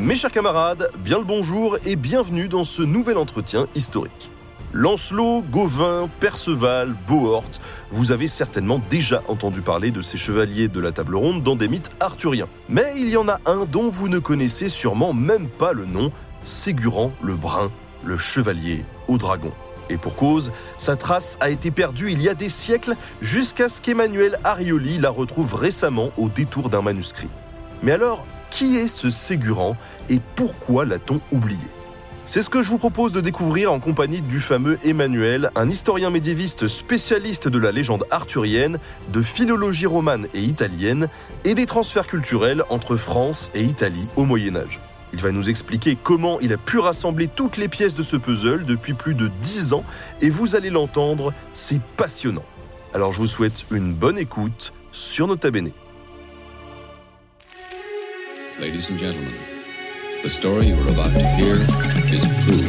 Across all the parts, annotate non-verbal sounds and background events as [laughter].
Mes chers camarades, bien le bonjour et bienvenue dans ce nouvel entretien historique. Lancelot, Gauvin, Perceval, Bohort, vous avez certainement déjà entendu parler de ces chevaliers de la table ronde dans des mythes arthuriens. Mais il y en a un dont vous ne connaissez sûrement même pas le nom, Ségurant le Brun, le chevalier au dragon. Et pour cause, sa trace a été perdue il y a des siècles jusqu'à ce qu'Emmanuel Arioli la retrouve récemment au détour d'un manuscrit. Mais alors, qui est ce Ségurant et pourquoi l'a-t-on oublié? C'est ce que je vous propose de découvrir en compagnie du fameux Emmanuel, un historien médiéviste spécialiste de la légende arthurienne, de philologie romane et italienne, et des transferts culturels entre France et Italie au Moyen Âge. Il va nous expliquer comment il a pu rassembler toutes les pièces de ce puzzle depuis plus de 10 ans, et vous allez l'entendre, c'est passionnant. Alors je vous souhaite une bonne écoute sur Nota Bene. Ladies and gentlemen, the story you are about to hear is true.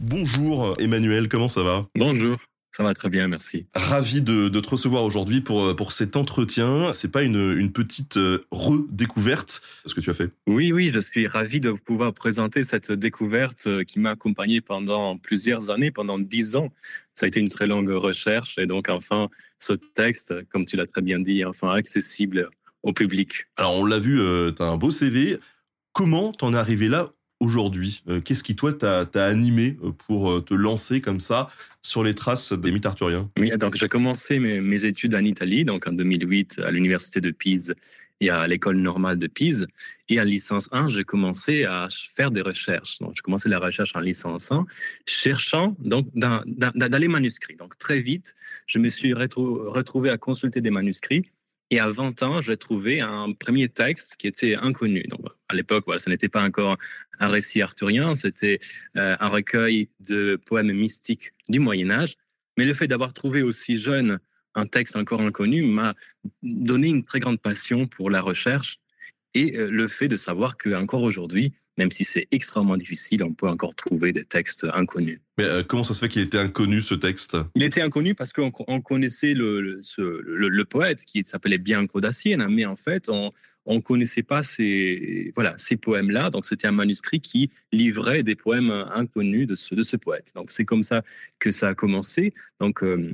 Bonjour Emmanuel, comment ça va? Bonjour. Ça va très bien, merci. Ravi de, de te recevoir aujourd'hui pour, pour cet entretien. C'est pas une, une petite euh, redécouverte ce que tu as fait? Oui, oui, je suis ravi de pouvoir présenter cette découverte euh, qui m'a accompagné pendant plusieurs années, pendant dix ans. Ça a été une très longue recherche et donc enfin ce texte, comme tu l'as très bien dit, enfin accessible au public. Alors on l'a vu, euh, tu as un beau CV. Comment t'en es arrivé là aujourd'hui Euh, Qu'est-ce qui, toi, t'a animé euh, pour euh, te lancer comme ça sur les traces des mythes arthuriens? Oui, donc j'ai commencé mes, études en Italie, donc en 2008 à l'université de Pise et à l'école normale de Pise. Et en licence 1, j'ai commencé à faire des recherches. Donc, j'ai commencé la recherche en licence 1, cherchant donc dans, manuscrits. Donc, très vite, je me suis retrou- retrouvé à consulter des manuscrits. Et à 20 ans, j'ai trouvé un premier texte qui était inconnu. Donc, à l'époque, ce n'était pas encore un récit arthurien, c'était euh, un recueil de poèmes mystiques du Moyen Âge. Mais le fait d'avoir trouvé aussi jeune un texte encore inconnu m'a donné une très grande passion pour la recherche et euh, le fait de savoir qu'encore aujourd'hui, même si c'est extrêmement difficile, on peut encore trouver des textes inconnus. Euh, comment ça se fait qu'il était inconnu ce texte? Il était inconnu parce qu'on on connaissait le, poète qui s'appelait Bianco da Siena, mais en fait, on ne connaissait pas ces, voilà, ces poèmes-là. Donc, c'était un manuscrit qui livrait des poèmes inconnus de ce, poète. Donc, c'est comme ça que ça a commencé. Donc, euh,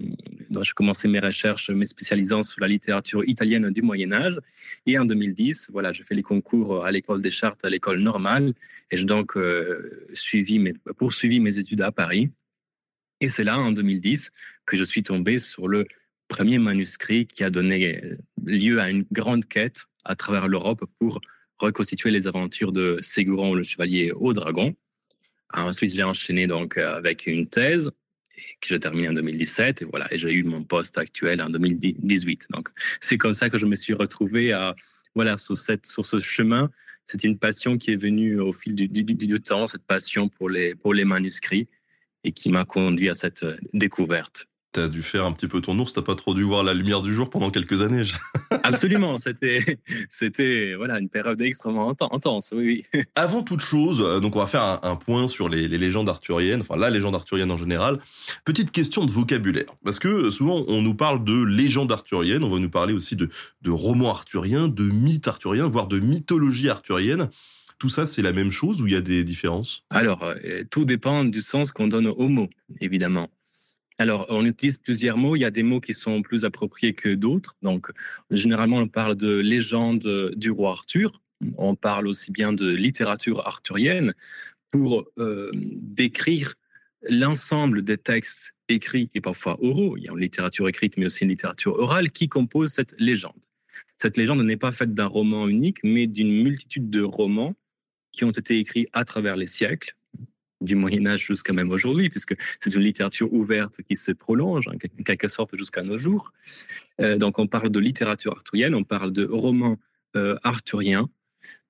j'ai commencé mes recherches, mes spécialisant sur la littérature italienne du Moyen-Âge. Et en 2010, voilà, je fais les concours à l'école des chartes, à l'école normale. Et j'ai donc euh, suivi mes, poursuivi mes études à Paris. Et c'est là, en 2010, que je suis tombé sur le premier manuscrit qui a donné euh, lieu à une grande quête à travers l'Europe pour reconstituer les aventures de Ségurant le chevalier au dragon. Ensuite, j'ai enchaîné donc euh, avec une thèse que j'ai terminée en 2017 et voilà, et j'ai eu mon poste actuel en 2018. Donc, c'est comme ça que je me suis retrouvé à voilà sur ce chemin. C'est une passion qui est venue au fil du, du temps, cette passion pour les pour les manuscrits et qui m'a conduit à cette euh, découverte. T'as dû faire un petit peu ton ours, t'as pas trop dû voir la lumière du jour pendant quelques années. [laughs] Absolument, c'était c'était voilà une période extrêmement inten- intense. Oui, oui. [laughs] Avant toute chose, euh, donc on va faire un, un point sur les, les légendes arthuriennes, enfin la légende arthurienne en général. Petite question de vocabulaire, parce que euh, souvent on nous parle de légende arthurienne, on va nous parler aussi de, de romans arthuriens, de mythes arthuriens, voire de mythologie arthurienne. Tout ça, c'est la même chose ou il y a des différences? Alors, euh, tout dépend du sens qu'on donne aux mots, évidemment. Alors, on utilise plusieurs mots. Il y a des mots qui sont plus appropriés que d'autres. Donc, généralement, on parle de légende du roi Arthur. On parle aussi bien de littérature arthurienne pour euh, décrire l'ensemble des textes écrits et parfois oraux. Il y a une littérature écrite, mais aussi une littérature orale qui compose cette légende. Cette légende n'est pas faite d'un roman unique, mais d'une multitude de romans qui ont été écrits à travers les siècles, du Moyen Âge jusqu'à même aujourd'hui, puisque c'est une littérature ouverte qui se prolonge en quelque sorte jusqu'à nos jours. Euh, donc on parle de littérature arthurienne, on parle de romans euh, arthuriens,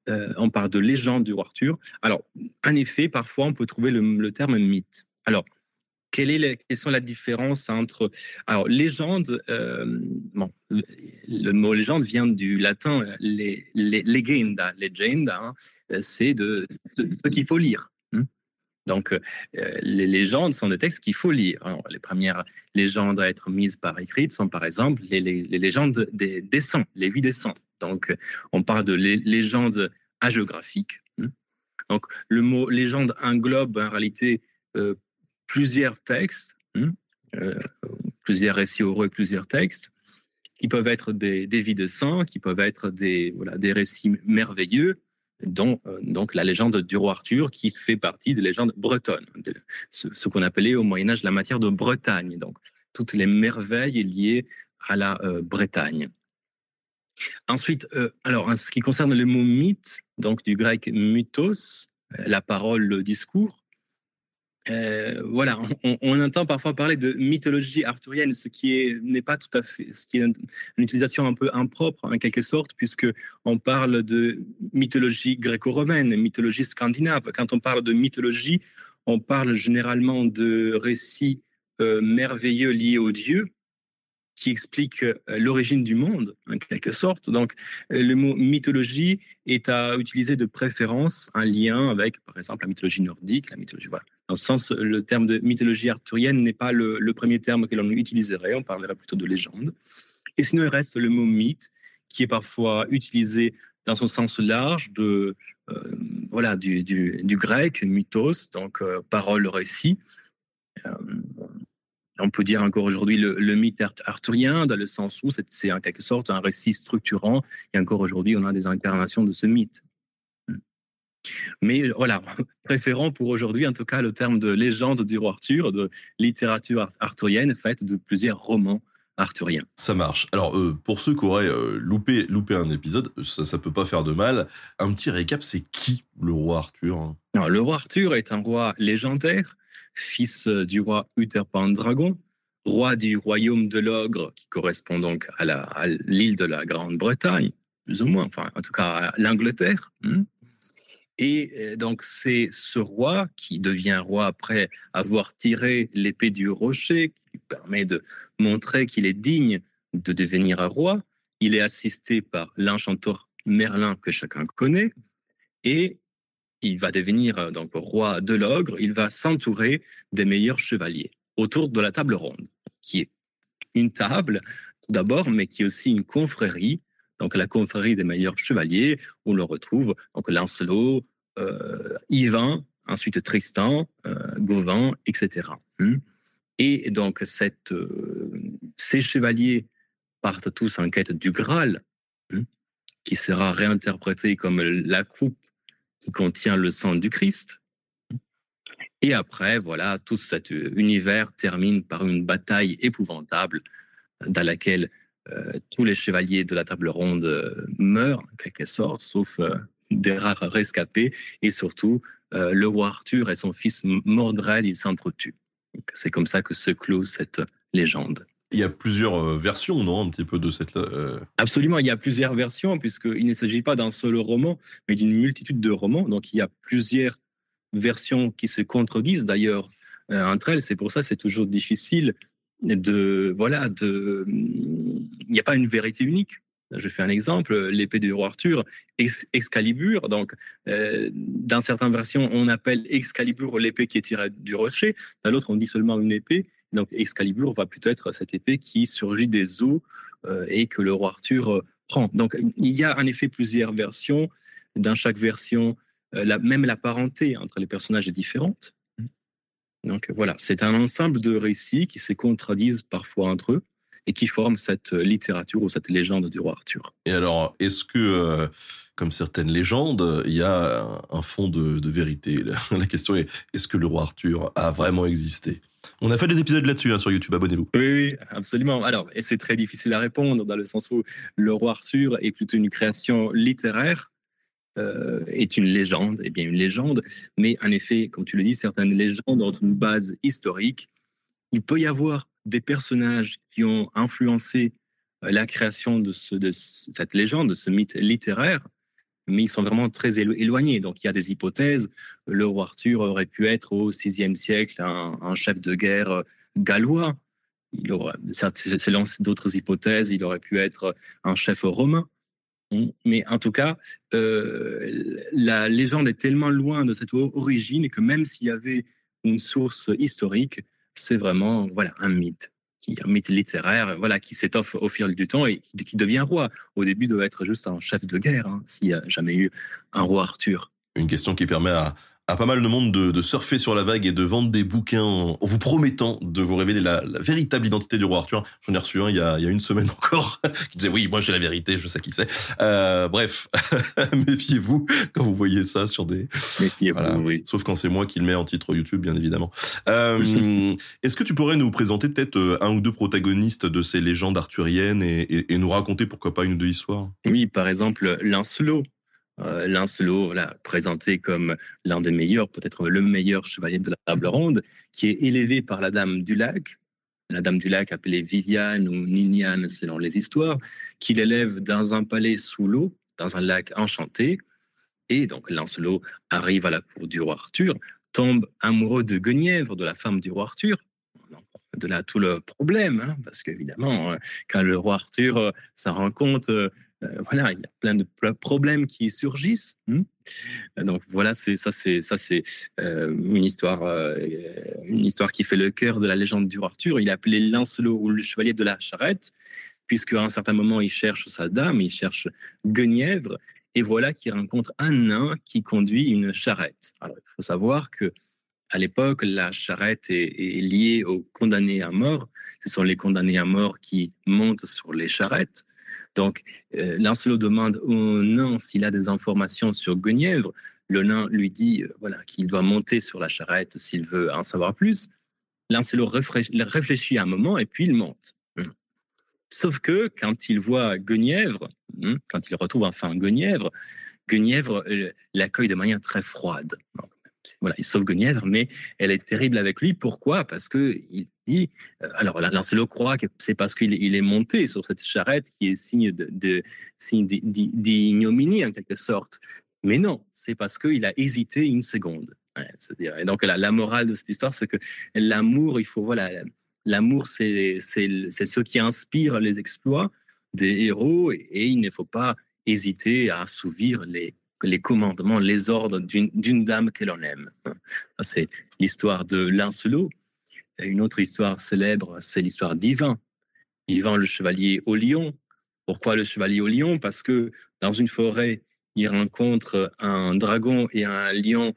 euh, on parle de légende du roi Arthur. Alors, en effet, parfois on peut trouver le, le terme mythe. Alors, quelle est la, quelles sont la différence entre alors légende euh, bon le, mot légende vient du latin les, les legenda legenda hein, c'est de ce, qu'il faut lire hein. donc euh, les légendes sont des textes qu'il faut lire les premières légendes à être mises par écrite sont par exemple les, légendes des, des saints les vies des saints Donc, on parle de légende hagiographique. Hein. Donc, le mot légende englobe en réalité euh, plusieurs textes, hein, euh, plusieurs récits et plusieurs textes, qui peuvent être des, vies de saints, qui peuvent être des, voilà, des récits merveilleux, dont euh, donc la légende du roi Arthur, qui fait partie de légende bretonne, ce, qu'on appelait au Moyen Âge la matière de Bretagne. Donc, toutes les merveilles liées à la Bretagne. Ensuite, euh, alors, en ce qui concerne le mot mythe, donc du grec mythos, euh, la parole, le discours, euh, voilà, on, entend parfois parler de mythologie arthurienne, ce qui n'est pas tout à fait, ce qui est une, utilisation un peu impropre en quelque sorte, puisque on parle de mythologie gréco-romaine, mythologie scandinave. Quand on parle de mythologie, on parle généralement de récits merveilleux liés aux dieux, qui explique euh, l'origine du monde, en quelque sorte. Donc, euh, le mot mythologie est à utiliser de préférence un lien avec, par exemple, la mythologie nordique, la mythologie. Voilà. Dans ce sens, le terme de mythologie arthurienne n'est pas le, premier terme que l'on utiliserait, on parlerait plutôt de légende. Et sinon, il reste le mot mythe, qui est parfois utilisé dans son sens large de, euh, voilà, du, grec, mythos, donc parole, récit on peut dire encore aujourd'hui le, mythe arthurien, dans le sens où c'est en quelque sorte un récit structurant, et encore aujourd'hui, on a des incarnations de ce mythe. Mais voilà, [laughs] préférons pour aujourd'hui, en tout cas, le terme de légende du roi Arthur, de littérature arthurienne faite de plusieurs romans arthuriens. Ça marche. Alors, euh, pour ceux qui auraient euh, loupé, loupé un épisode, ça ne peut pas faire de mal. Un petit récap, c'est qui le roi Arthur hein? Le roi Arthur est un roi légendaire fils euh, du roi Uther Dragon, roi du royaume de l'ogre, qui correspond donc à l'île de la Grande-Bretagne, plus ou moins, enfin en tout cas à l'Angleterre. Hein. Et euh, donc c'est ce roi qui devient roi après avoir tiré l'épée du rocher, qui lui permet de montrer qu'il est digne de devenir un roi. Il est assisté par l'enchanteur Merlin que chacun connaît. Et il va devenir euh, donc roi de l'ogre, il va s'entourer des meilleurs chevaliers autour de la table ronde, qui est une table d'abord, mais qui est aussi une confrérie, donc la confrérie des meilleurs chevaliers, où l'on retrouve donc Lancelot, euh, Yvain, ensuite Tristan, euh, Gauvin, etc. Hmm. Et donc cette, ces chevaliers partent tous en quête du Graal, hmm, qui sera réinterprété comme la coupe qui contient le sang du Christ. Et après, voilà, tout cet univers termine par une bataille épouvantable dans laquelle euh, tous les chevaliers de la table ronde euh, meurent, en quelque sorte, sauf euh, des rares rescapés, et surtout le roi Arthur et son fils Mordred, ils s'entretuent. C'est comme ça que se clôt cette légende. Il y a plusieurs versions, non, un petit peu de cette. Absolument, il y a plusieurs versions, puisqu'il ne s'agit pas d'un seul roman, mais d'une multitude de romans. Donc, il y a plusieurs versions qui se contredisent d'ailleurs entre elles. C'est pour ça que c'est toujours difficile de. Voilà, de. Il n'y a pas une vérité unique. Je fais un exemple, l'épée du roi Arthur, Excalibur. Donc, dans certaines versions, on appelle Excalibur l'épée qui est tirée du rocher. Dans l'autre, on dit seulement une épée. Donc Excalibur va plutôt être cette épée qui surgit des eaux euh, et que le roi Arthur euh, prend. Donc il y a en effet plusieurs versions. Dans chaque version, euh, même la parenté entre les personnages est différente. Donc voilà, c'est un ensemble de récits qui se contredisent parfois entre eux et qui forment cette littérature ou cette légende du roi Arthur. Et alors, est-ce que, comme certaines légendes, il y a un fond de, de vérité? [laughs] La question est, est-ce que le roi Arthur a vraiment existé? On a fait des épisodes là-dessus hein, sur YouTube, abonnez-vous. Oui, absolument. Alors, et c'est très difficile à répondre dans le sens où le roi Arthur est plutôt une création littéraire, euh, est une légende, et eh bien une légende, mais en effet, comme tu le dis, certaines légendes ont une base historique. Il peut y avoir des personnages qui ont influencé euh, la création de, de cette légende, de ce mythe littéraire, mais ils sont vraiment très éloignés. Donc il y a des hypothèses. Le roi Arthur aurait pu être au VIe siècle un, chef de guerre euh, gallois. Il aurait, selon d'autres hypothèses, il aurait pu être un chef romain. Mais en tout cas, euh, la légende est tellement loin de cette origine que même s'il y avait une source historique, c'est vraiment voilà un mythe qui un mythe littéraire, voilà, qui s'étoffe au fil du temps et qui, devient roi. Au début, doit être juste un chef de guerre, hein, s'il n'y a jamais eu un roi Arthur. Une question qui permet à, à pas mal de monde de, surfer sur la vague et de vendre des bouquins en, vous promettant de vous révéler la, véritable identité du roi Arthur. J'en ai reçu un il y a, il y a une semaine [laughs] encore qui disait oui, moi j'ai la vérité, je sais qui c'est. Euh, bref, [laughs] méfiez-vous quand vous voyez ça sur des. Méfiez-vous, oui. Sauf quand c'est moi qui le mets en titre YouTube, bien évidemment. Euh, Est-ce que tu pourrais nous présenter peut-être euh, un ou deux protagonistes de ces légendes arthuriennes et, et, et nous raconter pourquoi pas une ou deux histoires? Oui, par exemple Lancelot euh, Lancelot, présenté comme l'un des meilleurs, peut-être le meilleur chevalier de la table ronde, qui est élevé par la Dame du Lac, la Dame du Lac appelée Viviane ou Niniane selon les histoires, qui l'élève dans un palais sous l'eau, dans un lac enchanté. Et donc Lancelot arrive à la cour du roi Arthur, tombe amoureux de Guenièvre, de la femme du roi Arthur. De là tout le problème, hein, parce qu'évidemment, euh, quand le roi Arthur euh, s'en rend compte euh, voilà, il y a plein de problèmes qui surgissent. Hmm. Donc voilà, c'est ça, c'est ça, c'est euh, une histoire, euh, une histoire qui fait le cœur de la légende du roi. Il est appelé Lancelot ou le chevalier de la charrette, puisque à un certain moment il cherche sa dame, il cherche Guenièvre, et voilà qu'il rencontre un nain qui conduit une charrette. Il faut savoir que à l'époque, la charrette est, liée aux condamnés à mort. Ce sont les condamnés à mort qui montent sur les charrettes. Donc, euh, Lancelot demande au nain s'il a des informations sur Guenièvre. Le nain lui dit euh, voilà, qu'il doit monter sur la charrette s'il veut en savoir plus. Lancelot réfléchit un moment et puis il monte. Sauf que quand il voit Guenièvre, hmm, quand il retrouve enfin Guenièvre, Guenièvre euh, l'accueille de manière très froide. Voilà, il sauve Guenièvre, mais elle est terrible avec lui. Pourquoi? Parce que il dit, euh, alors Lancelot croit que c'est parce qu'il est monté sur cette charrette qui est signe de, d'ignominie en quelque sorte. Mais non, c'est parce qu'il a hésité une seconde. et donc la, morale de cette histoire, c'est que l'amour, il faut voilà, l'amour, c'est ce qui inspire les exploits des héros et, il ne faut pas hésiter à assouvir les les commandements, les ordres d'une dame que l'on aime. C'est l'histoire de Lancelot. Une autre histoire célèbre, c'est l'histoire d'Ivan. Ivan, le chevalier au lion. Pourquoi le chevalier au lion? Parce que dans une forêt, il rencontre un dragon et un lion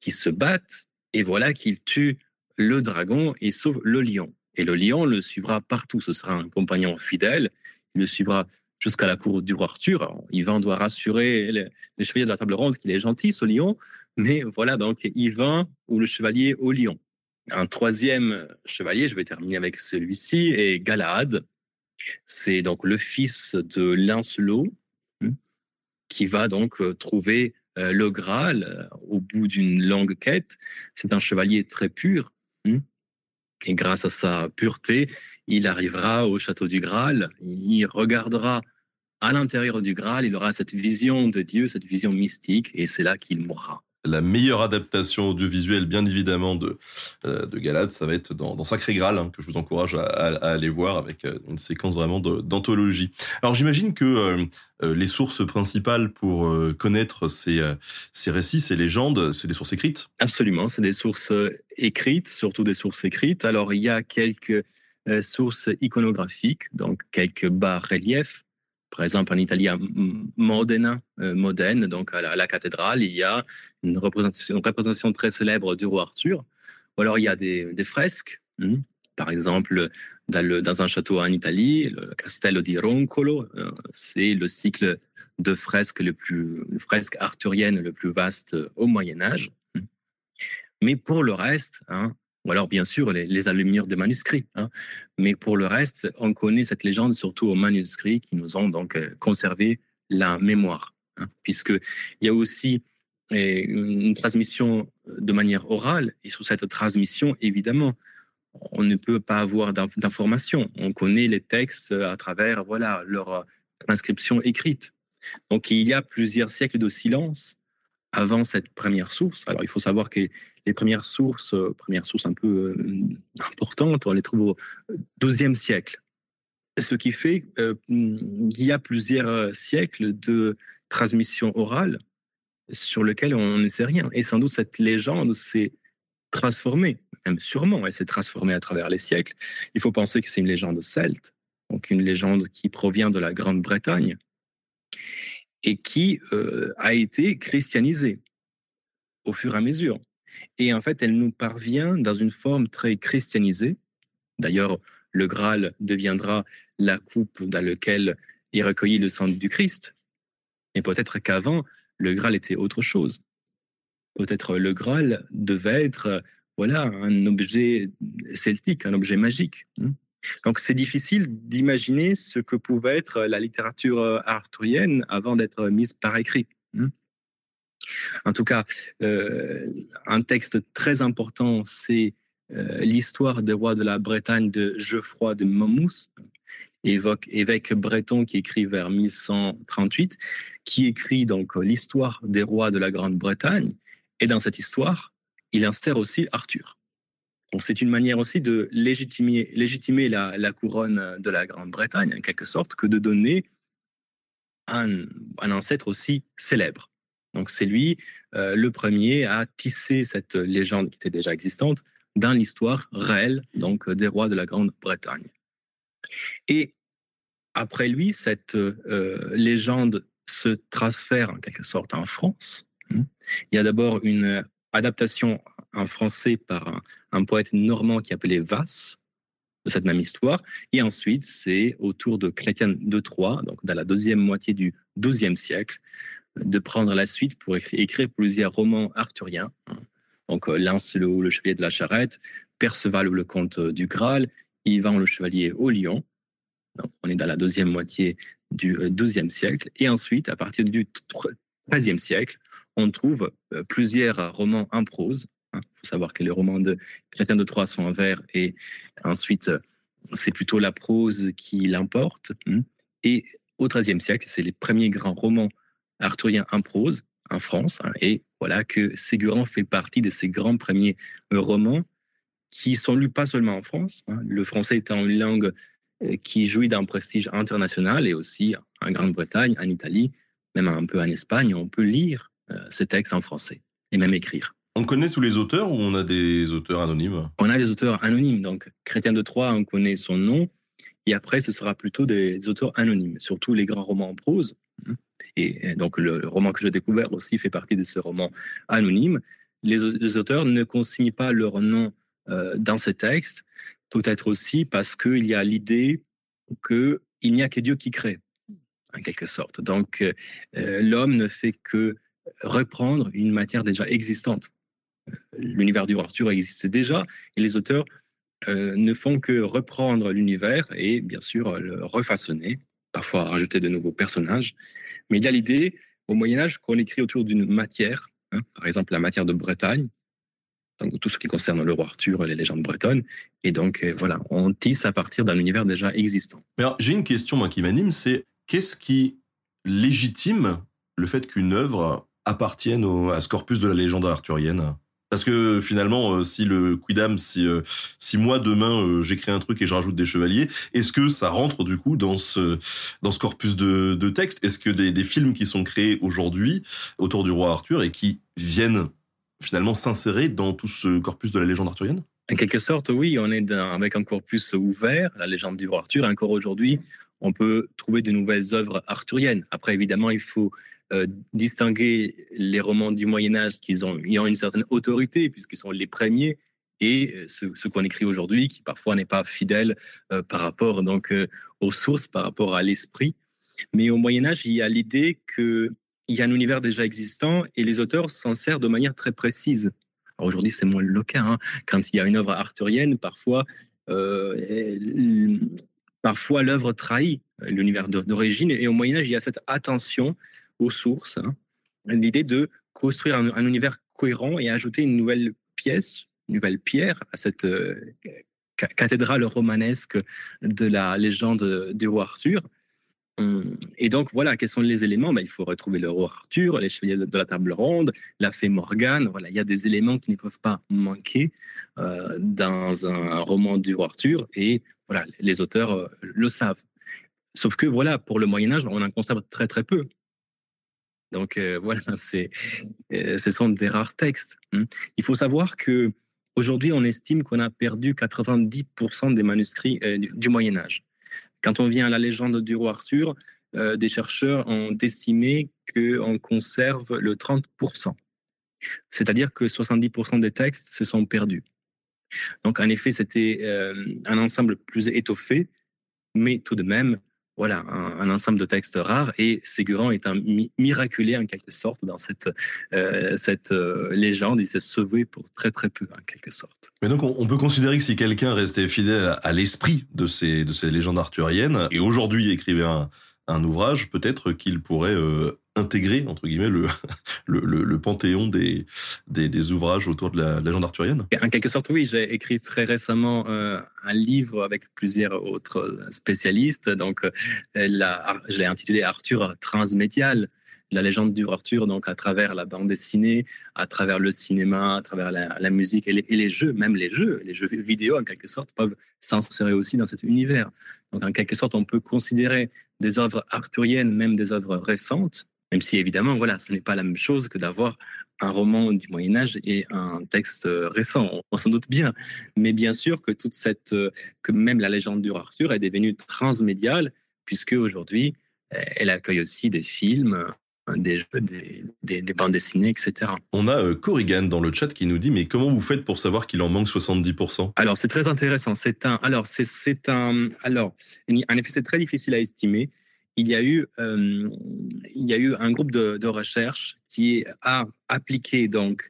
qui se battent, et voilà qu'il tue le dragon et sauve le lion. Et le lion le suivra partout, ce sera un compagnon fidèle, il le suivra jusqu'à la cour du roi Arthur. Ivan doit rassurer les, chevaliers de la table ronde qu'il est gentil, ce lion, mais voilà donc Ivan ou le chevalier au lion. Un troisième chevalier, je vais terminer avec celui-ci, est Galahad. C'est donc le fils de Lancelot hmm, qui va donc euh, trouver euh, le Graal euh, au bout d'une longue quête. C'est un chevalier très pur. Hmm, et grâce à sa pureté, il arrivera au château du Graal. Il regardera à l'intérieur du Graal. Il aura cette vision de Dieu, cette vision mystique. Et c'est là qu'il mourra la meilleure adaptation audiovisuelle, bien évidemment, de, euh, de Galad, ça va être dans, dans Sacré Graal, hein, que je vous encourage à, aller voir avec euh, une séquence vraiment d'anthologie. Alors j'imagine que euh, les sources principales pour connaître ces, ces récits, ces légendes, c'est des sources écrites Absolument, c'est des sources écrites, surtout des sources écrites. Alors il y a quelques sources iconographiques, donc quelques bas-reliefs par exemple, en Italie, à Modena, euh, Modène, donc à la, cathédrale, il y a une représentation, très célèbre du roi Arthur. Ou alors, il y a des, fresques. Hmm. Par exemple, dans, un château en Italie, le Castello di Roncolo, euh, c'est le cycle de fresques le plus, fresques arthuriennes le plus vaste au Moyen Âge. Hmm. Mais pour le reste, hein, ou alors bien sûr les, les allumières des manuscrits. Hein. Mais pour le reste, on connaît cette légende surtout aux manuscrits qui nous ont donc euh, conservé la mémoire, hein, puisqu'il y a aussi eh, une transmission de manière orale, et sur cette transmission, évidemment, on ne peut pas avoir d'informations. On connaît les textes à travers voilà leur transcription écrite. Donc il y a plusieurs siècles de silence avant cette première source. Alors il faut savoir que les premières sources, euh, premières sources un peu euh, importantes, on les trouve au XIIe siècle. Ce qui fait qu'il euh, y a plusieurs siècles de transmission orale sur lequel on ne sait rien. Et sans doute cette légende s'est transformée. même sûrement, elle s'est transformée à travers les siècles. Il faut penser que c'est une légende celte, donc une légende qui provient de la Grande-Bretagne et qui a été christianisée au fur et à mesure. Et en fait, elle nous parvient dans une forme très christianisée. D'ailleurs, le Graal deviendra la coupe dans laquelle est recueilli le sang du Christ. Et peut-être qu'avant, le Graal était autre chose. Peut-être le Graal devait être voilà, un objet celtique, un objet magique. Hein. Donc c'est difficile d'imaginer ce que pouvait être la littérature arthurienne avant d'être mise par écrit. En tout cas, euh, un texte très important, c'est euh, l'histoire des rois de la Bretagne de Geoffroy de évoque, évêque breton qui écrit vers 1138, qui écrit donc l'histoire des rois de la Grande-Bretagne. Et dans cette histoire, il insère aussi Arthur. Donc c'est une manière aussi de légitimer, la, couronne de la Grande-Bretagne, en quelque sorte, que de donner un ancêtre aussi célèbre. Donc c'est lui euh, le premier à tisser cette légende qui était déjà existante dans l'histoire réelle donc des rois de la Grande-Bretagne. Et après lui, cette euh, légende se transfère en quelque sorte en France. Il y a d'abord une adaptation en français par un, poète normand qui appelait Vasse de cette même histoire. Et ensuite, c'est autour de Chrétien de Troyes, donc dans la deuxième moitié du XIIe siècle, de prendre la suite pour écrire, plusieurs romans arthuriens. Donc euh, Lancelot, le chevalier de la charrette, Perceval le comte du Graal, Ivan le chevalier au lion. on est dans la deuxième moitié du XIIe euh, siècle. Et ensuite, à partir du XIIIe siècle, on trouve euh, plusieurs romans en prose. Il faut savoir que les romans de Chrétien de Troyes sont en vers et ensuite, c'est plutôt la prose qui l'emporte. Hein. Et au XIIIe siècle, c'est les premiers grands romans arthurien en prose en France. Hein, et voilà que Ségurant fait partie de ces grands premiers euh, romans qui sont lus pas seulement en France. Hein. le français étant une langue euh, qui jouit d'un prestige international et aussi en Grande-Bretagne, en Italie, même un peu en Espagne, on peut lire euh, ces textes en français et même écrire. On connaît tous les auteurs ou on a des auteurs anonymes? On a des auteurs anonymes. Donc, Chrétien de Troyes, on connaît son nom. Et après, ce sera plutôt des auteurs anonymes, surtout les grands romans en prose. Hein. Et donc le, roman que j'ai découvert aussi fait partie de ces romans anonymes. Les, auteurs ne consignent pas leur nom euh, dans ces textes, peut-être aussi parce qu'il y a l'idée qu'il n'y a que Dieu qui crée, en quelque sorte. Donc euh, l'homme ne fait que reprendre une matière déjà existante. L'univers du Arthur existait déjà et les auteurs euh, ne font que reprendre l'univers et bien sûr le refaçonner, parfois rajouter de nouveaux personnages. Mais il y a l'idée au Moyen Âge qu'on écrit autour d'une matière, hein, par exemple la matière de Bretagne, donc tout ce qui concerne le roi Arthur, les légendes bretonnes, et donc euh, voilà, on tisse à partir d'un univers déjà existant. J'ai une question moi qui m'anime, c'est qu'est-ce qui légitime le fait qu'une œuvre appartienne à ce corpus de la légende arthurienne? Parce que finalement, euh, si le quidam, si euh, moi demain euh, j'écris un truc et je rajoute des chevaliers, est-ce que ça rentre du coup dans ce dans ce corpus de, de textes? Est-ce que des, films qui sont créés aujourd'hui autour du roi Arthur et qui viennent finalement s'insérer dans tout ce corpus de la légende arthurienne? En quelque sorte, oui, on est avec un corpus ouvert, la légende du roi Arthur. Encore aujourd'hui, on peut trouver de nouvelles œuvres arthuriennes. Après, évidemment, il faut euh, distinguer les romans du Moyen Âge qui ont, une certaine autorité puisqu'ils sont les premiers et euh, ce, qu'on écrit aujourd'hui qui parfois n'est pas fidèle euh, par rapport donc aux sources, par rapport à l'esprit. Mais au Moyen Âge, il y a l'idée qu'il y a un univers déjà existant et les auteurs s'en servent de manière très précise. Aujourd'hui, c'est moins le cas. Hein. Quand il y a une œuvre arthurienne, parfois, parfois l'œuvre trahit l'univers d'origine. Et au Moyen Âge, il y a cette attention aux sources, hein. l'idée de construire un, univers cohérent et ajouter une nouvelle pièce, une nouvelle pierre à cette euh, cathédrale romanesque de la légende du roi Arthur. Hum, et donc voilà, quels sont les éléments? Ben, Il faut retrouver le roi Arthur, les chevaliers de la table ronde, la fée Morgane. Voilà, il y a des éléments qui ne peuvent pas manquer euh, dans un roman du roi Arthur. Et voilà, les auteurs euh, le savent. Sauf que voilà, pour le Moyen Âge, on en conserve très très peu. Donc euh, [laughs] voilà, c'est, euh, ce sont des rares textes. Hein. Il faut savoir que Aujourd'hui, on estime qu'on a perdu 90% des manuscrits euh, du, Moyen Âge. Quand on vient à la légende du roi Arthur, des chercheurs ont estimé qu'on conserve le 30%. C'est-à-dire que 70% des textes se sont perdus. Donc, en effet, c'était un ensemble plus étoffé, mais tout de même, voilà, un, ensemble de textes rares. Et Ségurant est un miraculé, en quelque sorte, dans cette, euh, cette euh, légende. Il s'est sauvé pour très, très peu, en quelque sorte. Mais donc, on, peut considérer que si quelqu'un restait fidèle à, l'esprit de ces, de ces légendes arthuriennes, et aujourd'hui écrivait un, un ouvrage, peut-être qu'il pourrait intégrer entre guillemets [laughs] le le, le, panthéon des, des, ouvrages autour de la légende arthurienne En quelque sorte, oui. J'ai écrit très récemment euh, un livre avec plusieurs autres spécialistes. Donc, euh, la, je l'ai intitulé Arthur transmédial la légende du Arthur, donc à travers la bande dessinée, à travers le cinéma, à travers la, musique et les, et les, jeux, même les jeux, les jeux vidéo en quelque sorte peuvent s'insérer aussi dans cet univers. Donc en quelque sorte, on peut considérer des œuvres arthuriennes, même des œuvres récentes, même si évidemment, voilà, ce n'est pas la même chose que d'avoir un roman du Moyen Âge et un texte euh, récent. On, s'en doute bien, mais bien sûr que toute cette, euh, que même la légende du Arthur est devenue transmédiale puisque aujourd'hui, euh, elle accueille aussi des films, des jeux, des, des, bandes dessinées, etc. On a Corrigan dans le chat qui nous dit mais comment vous faites pour savoir qu'il en manque 70% Alors c'est très intéressant. C'est un alors c'est un alors en effet c'est très difficile à estimer il y a eu, euh, il y a eu un groupe de, recherche qui a appliqué donc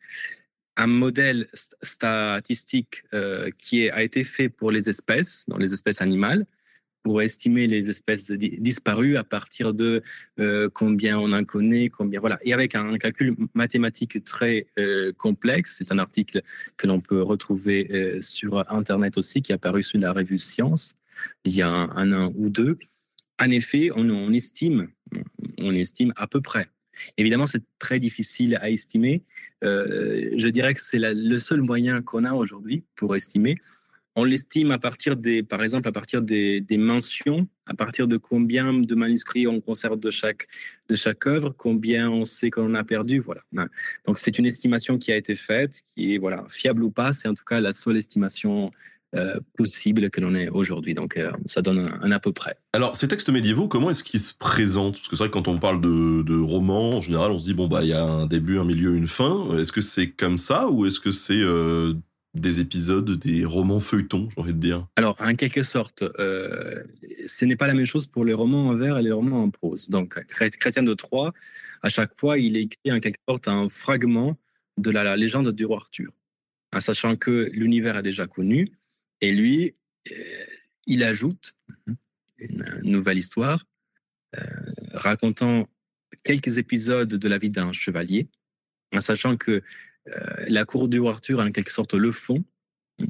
un modèle statistique euh, qui a été fait pour les espèces, dans les espèces animales, pour estimer les espèces disparues à partir de euh, combien on en connaît, combien voilà, et avec un, calcul mathématique très complexe. C'est un article que l'on peut retrouver sur Internet aussi, qui est apparu sur la revue Science il y a un an ou deux en effet, on, estime, on estime à peu près. Évidemment, c'est très difficile à estimer. Euh, je dirais que c'est le seul moyen qu'on a aujourd'hui pour estimer. On l'estime à partir des, par exemple, à partir des, mentions, à partir de combien de manuscrits on conserve de chaque, œuvre, combien on sait qu'on a perdu, voilà. Donc c'est une estimation qui a été faite, qui est voilà fiable ou pas, c'est en tout cas la seule estimation euh, possible que l'on ait aujourd'hui. Donc, euh, ça donne un, à peu près. Alors, ces textes médiévaux, comment est-ce qu'ils se présentent? Parce que c'est vrai que quand on parle de, de, romans, en général, on se dit, bon, bah, il y a un début, un milieu, une fin. Est-ce que c'est comme ça ou est-ce que c'est euh, des épisodes, des romans feuilletons, j'ai envie de dire? Alors, en quelque sorte, ce n'est pas la même chose pour les romans en vers et les romans en prose. Donc, Chrétien de Troyes, à chaque fois, il écrit en quelque sorte un fragment de la, la légende du roi Arthur, en sachant que l'univers est déjà connu, et lui, euh, il ajoute une nouvelle histoire euh, racontant quelques épisodes de la vie d'un chevalier, en sachant que euh, la cour du Arthur est en quelque sorte le fond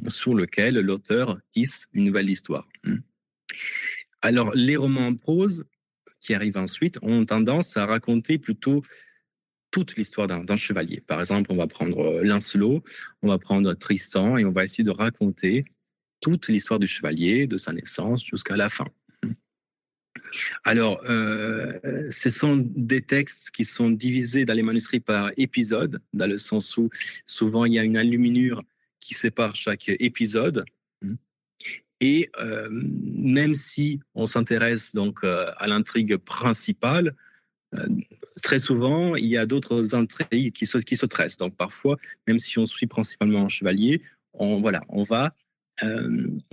sur lequel l'auteur tisse une nouvelle histoire. Alors, les romans en prose qui arrivent ensuite ont tendance à raconter plutôt toute l'histoire d'un chevalier. Par exemple, on va prendre Lancelot, on va prendre Tristan et on va essayer de raconter toute l'histoire du chevalier, de sa naissance jusqu'à la fin. Alors, euh, ce sont des textes qui sont divisés dans les manuscrits par épisode, dans le sens où souvent il y a une enluminure qui sépare chaque épisode. Et euh, même si on s'intéresse donc euh, à l'intrigue principale, très souvent il y a d'autres intrigues qui se, qui se tressent. Donc parfois, même si on suit principalement un chevalier, on, voilà, on va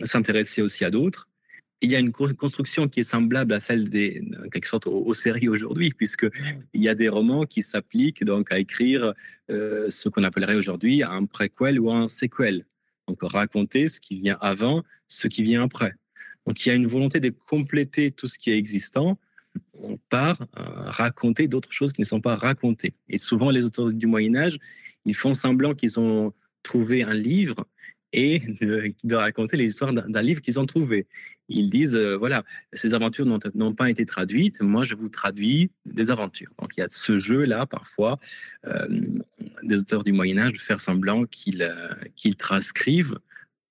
s'intéresser aussi à d'autres. Il y a une construction qui est semblable à celle des, quelque sorte, aux, séries aujourd'hui, puisque il y a des romans qui s'appliquent donc à écrire euh, ce qu'on appellerait aujourd'hui un préquel ou un séquel. Donc raconter ce qui vient avant, ce qui vient après. Donc il y a une volonté de compléter tout ce qui est existant par euh, raconter d'autres choses qui ne sont pas racontées. Et souvent les auteurs du Moyen Âge, ils font semblant qu'ils ont trouvé un livre et de, raconter l'histoire d'un livre qu'ils ont trouvé. Ils disent, euh, voilà, ces aventures n'ont pas été traduites, moi je vous traduis des aventures. Donc il y a ce jeu-là, parfois, euh, des auteurs du Moyen Âge, de faire semblant qu'ils euh, transcrivent,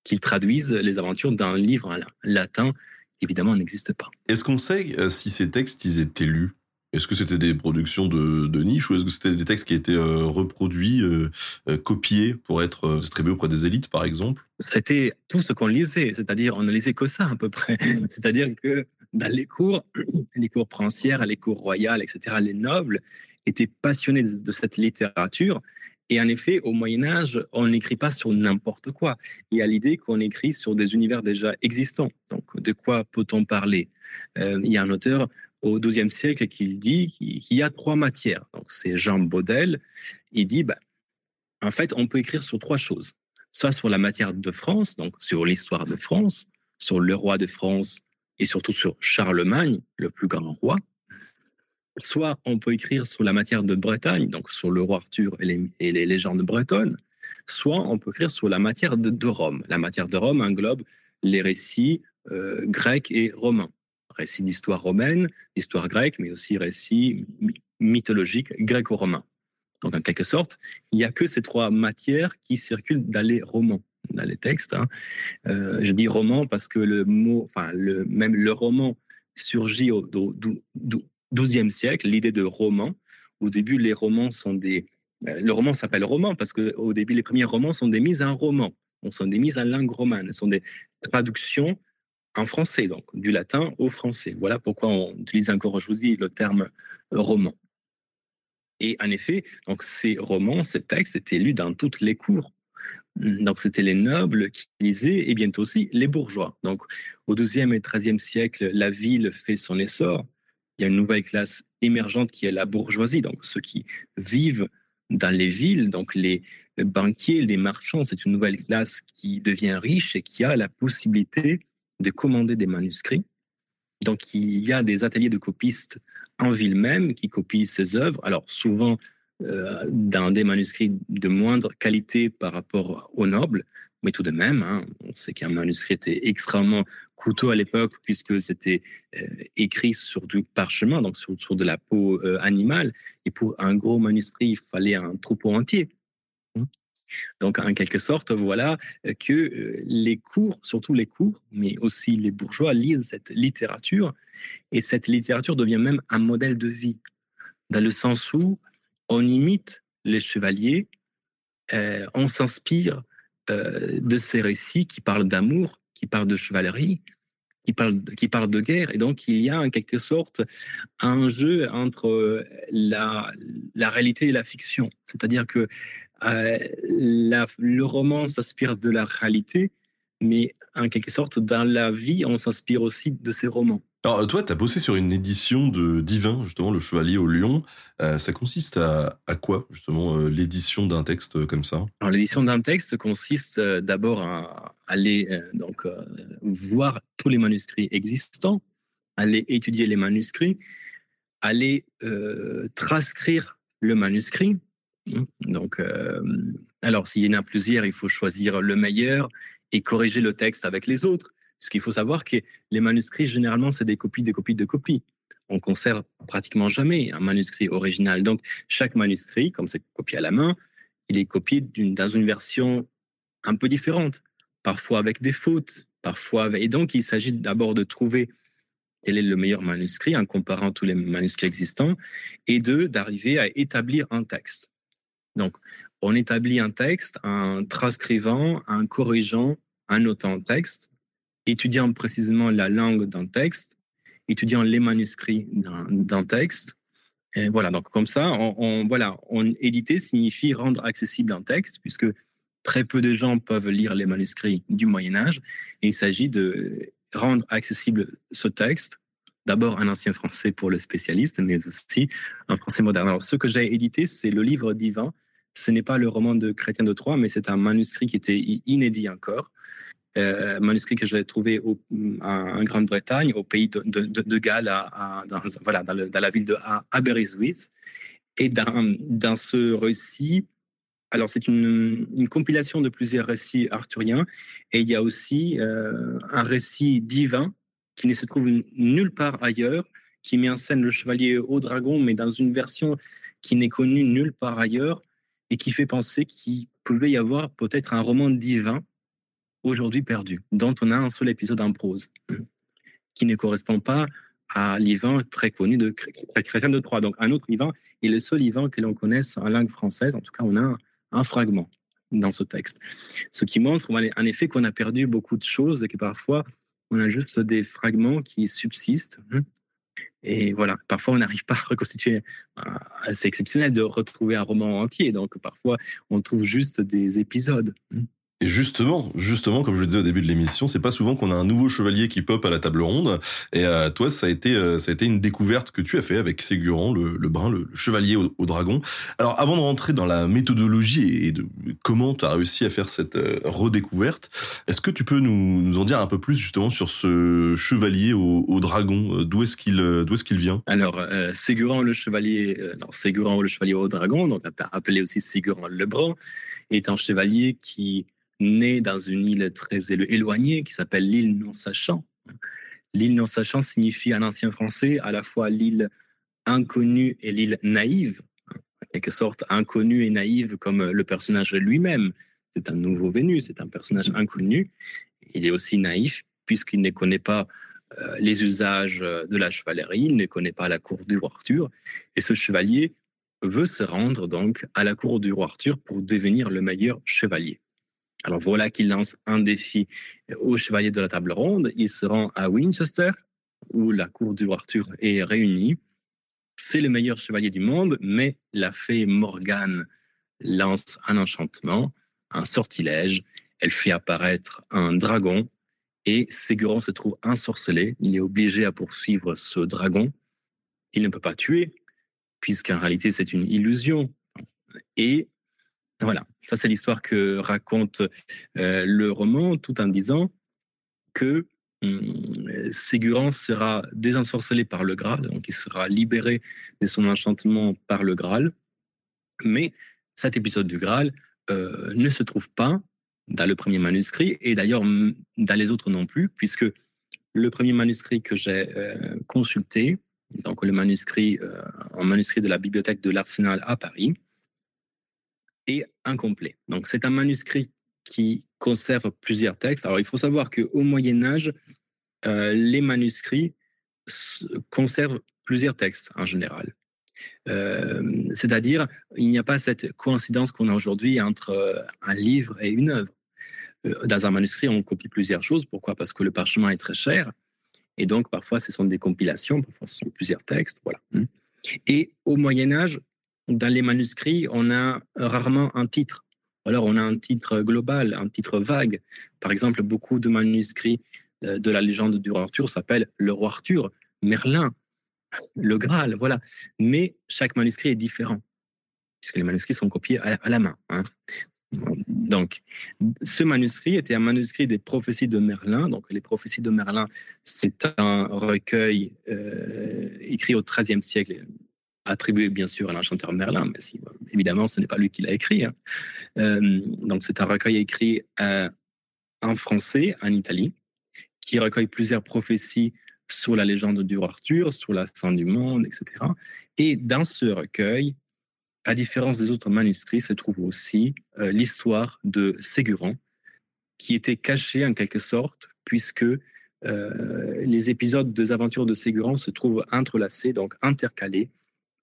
qu'ils traduisent les aventures d'un livre latin évidemment n'existe pas. Est-ce qu'on sait si ces textes ils étaient lus? Est-ce que c'était des productions de, niche ou est-ce que c'était des textes qui étaient euh, reproduits, euh, euh, copiés pour être distribués auprès des élites, par exemple? C'était tout ce qu'on lisait, c'est-à-dire on ne lisait que ça à peu près. [laughs] C'est-à-dire que dans les cours, [clears throat] les cours princières, les cours royales, etc., les nobles étaient passionnés de cette littérature. Et en effet, au Moyen Âge, on n'écrit pas sur n'importe quoi. Il y a l'idée qu'on écrit sur des univers déjà existants. Donc, de quoi peut-on parler? Il y a un auteur au XIIe siècle qui dit qu'il y a trois matières. Donc, c'est Jean Baudel. Il dit, bah, en fait, on peut écrire sur trois choses. Soit sur la matière de France, donc sur l'histoire de France, sur le roi de France et surtout sur Charlemagne, le plus grand roi. Soit on peut écrire sur la matière de Bretagne, donc sur le roi Arthur et les, et les légendes bretonnes. Soit on peut écrire sur la matière de, Rome. La matière de Rome englobe les récits euh, grecs et romains récits d'histoire romaine, d'histoire grecque, mais aussi récits mythologiques gréco-romains. Donc, en quelque sorte, il n'y a que ces trois matières qui circulent dans les romans, dans les textes. Hein. Euh, je dis roman parce que le mot, enfin, le, même le roman surgit au XIIe siècle, l'idée de roman. Au début, les romans sont des. Euh, le roman s'appelle roman parce qu'au début, les premiers romans sont des mises en roman. On sont des mises en langue romane. Ce sont des traductions en français, donc du latin au français. Voilà pourquoi on utilise encore aujourd'hui le terme roman. Et en effet, donc ces romans, ces textes étaient lus dans toutes les cours. Donc c'était les nobles qui lisaient et bientôt aussi les bourgeois. Donc au XIIe et XIIIe siècle, la ville fait son essor. Il y a une nouvelle classe émergente qui est la bourgeoisie, donc ceux qui vivent dans les villes, donc les banquiers, les marchands, c'est une nouvelle classe qui devient riche et qui a la possibilité de commander des manuscrits. Donc, il y a des ateliers de copistes en ville même qui copient ces œuvres. Alors, souvent euh, dans des manuscrits de moindre qualité par rapport aux nobles, mais tout de même, hein, on sait qu'un manuscrit était extrêmement coûteux à l'époque puisque c'était euh, écrit sur du parchemin, donc sur, de la peau euh, animale. Et pour un gros manuscrit, il fallait un troupeau entier. Donc, en quelque sorte, voilà euh, que euh, les cours, surtout les cours, mais aussi les bourgeois, lisent cette littérature. Et cette littérature devient même un modèle de vie, dans le sens où on imite les chevaliers, euh, on s'inspire de ces récits qui parlent d'amour, qui parlent de chevalerie, qui parlent, qui parlent de guerre. Et donc, il y a en quelque sorte un jeu entre la, la réalité et la fiction. C'est-à-dire que euh, le roman s'inspire de la réalité, mais en quelque sorte, dans la vie, on s'inspire aussi de ces romans. Alors, toi, tu as bossé sur une édition de Divin, justement, Le Chevalier au Lion. Euh, ça consiste à, quoi, justement, euh, l'édition d'un texte comme ça? Alors, l'édition d'un texte consiste d'abord à aller donc, voir tous les manuscrits existants, aller étudier les manuscrits, aller transcrire le manuscrit. Donc, euh, alors, s'il y en a plusieurs, il faut choisir le meilleur et corriger le texte avec les autres. Puisqu'il faut savoir que les manuscrits, généralement, c'est des copies, des copies, de copies. On conserve pratiquement jamais un manuscrit original. Donc, chaque manuscrit, comme c'est copié à la main, il est copié dans une version un peu différente, parfois avec des fautes, parfois avec... Et donc, il s'agit d'abord de trouver quel est le meilleur manuscrit en comparant tous les manuscrits existants, et de d'arriver à établir un texte. Donc, on établit un texte en transcrivant, en corrigeant, en notant texte, étudiant précisément la langue d'un texte, étudiant les manuscrits d'un texte. Et voilà, donc comme ça, on, voilà, on, éditer signifie rendre accessible un texte, puisque très peu de gens peuvent lire les manuscrits du Moyen Âge. Il s'agit de rendre accessible ce texte, d'abord un ancien français pour le spécialiste, mais aussi un français moderne. Alors, ce que j'ai édité, c'est le livre divin ce n'est pas le roman de Chrétien de Troyes, mais c'est un manuscrit qui était inédit encore. Euh, manuscrit que j'avais trouvé en Grande-Bretagne, au pays de, Galles, dans, la ville de Aberystwyth. Et dans, ce récit, alors c'est une, une, compilation de plusieurs récits arthuriens, et il y a aussi euh, un récit divin qui ne se trouve nulle part ailleurs, qui met en scène le chevalier au dragon, mais dans une version qui n'est connue nulle part ailleurs, et qui fait penser qu'il pouvait y avoir peut-être un roman divin aujourd'hui perdu, dont on a un seul épisode en prose, qui ne correspond pas à l'Ivan très connu de Chrétien de Troyes. Donc un autre Ivan est le seul Ivan que l'on connaisse en langue française. En tout cas, on a un, fragment dans ce texte. Ce qui montre en effet qu'on a perdu beaucoup de choses et que parfois on a juste des fragments qui subsistent. Et voilà, parfois on n'arrive pas à reconstituer. C'est exceptionnel de retrouver un roman entier, donc parfois on trouve juste des épisodes. Et justement, justement, comme je le disais au début de l'émission, c'est pas souvent qu'on a un nouveau chevalier qui pop à la table ronde. Et euh, toi, ça a été, euh, ça a été une découverte que tu as fait avec Ségurant, le, le brun, le, chevalier au, dragon. Alors, avant de rentrer dans la méthodologie et de comment tu as réussi à faire cette euh, redécouverte, est-ce que tu peux nous, nous, en dire un peu plus justement sur ce chevalier au, au dragon? D'où est-ce qu'il, d'où est-ce qu'il vient? Alors, Ségurant, le chevalier, non, Ségurant, le chevalier au dragon, donc appelé aussi Ségurant le brun, est un chevalier qui né dans une île très éloignée qui s'appelle l'île non-sachant. L'île non-sachant signifie en ancien français à la fois l'île inconnue et l'île naïve, en quelque sorte inconnue et naïve comme le personnage lui-même. C'est un nouveau venu, c'est un personnage inconnu. Il est aussi naïf puisqu'il ne connaît pas euh, les usages de la chevalerie, il ne connaît pas la cour du roi Arthur. Et ce chevalier veut se rendre donc à la cour du roi Arthur pour devenir le meilleur chevalier. Alors voilà qu'il lance un défi aux chevaliers de la table ronde. Il se rend à Winchester, où la cour du roi Arthur est réunie. C'est le meilleur chevalier du monde, mais la fée Morgane lance un enchantement, un sortilège. Elle fait apparaître un dragon et Ségurant se trouve ensorcelé. Il est obligé à poursuivre ce dragon. Il ne peut pas tuer, puisqu'en réalité c'est une illusion. Et voilà, ça c'est l'histoire que raconte euh, le roman, tout en disant que hum, Ségurant sera désensorcelé par le Graal, donc il sera libéré de son enchantement par le Graal. Mais cet épisode du Graal euh, ne se trouve pas dans le premier manuscrit, et d'ailleurs dans les autres non plus, puisque le premier manuscrit que j'ai euh, consulté, donc le manuscrit, un manuscrit de la bibliothèque de l'Arsenal à Paris, est incomplet. Donc c'est un manuscrit qui conserve plusieurs textes. Alors il faut savoir qu'au Moyen Âge, euh, les manuscrits conservent plusieurs textes en général. Euh, c'est-à-dire, il n'y a pas cette coïncidence qu'on a aujourd'hui entre euh, un livre et une œuvre. Dans un manuscrit, on copie plusieurs choses. Pourquoi? Parce que le parchemin est très cher. Et donc, parfois, ce sont des compilations, parfois, ce sont plusieurs textes. Voilà. Et au Moyen Âge, dans les manuscrits, on a rarement un titre. Alors, on a un titre global, un titre vague. Par exemple, beaucoup de manuscrits euh, de la légende du roi Arthur s'appellent le roi Arthur, Merlin, le Graal, voilà. Mais chaque manuscrit est différent, puisque les manuscrits sont copiés à, la main. Hein. Donc, ce manuscrit était un manuscrit des prophéties de Merlin. Donc, les prophéties de Merlin, c'est un recueil euh, écrit au XIIIe siècle, attribué bien sûr à l'enchanteur Merlin, mais évidemment, ce n'est pas lui qui l'a écrit. Hein. Euh, donc, c'est un recueil écrit euh, en français, en Italie, qui recueille plusieurs prophéties sur la légende du roi Arthur, sur la fin du monde, etc. Et dans ce recueil, à différence des autres manuscrits, se trouve aussi euh, l'histoire de Ségurant, qui était cachée en quelque sorte, puisque les épisodes des aventures de Ségurant se trouvent entrelacés, donc intercalés,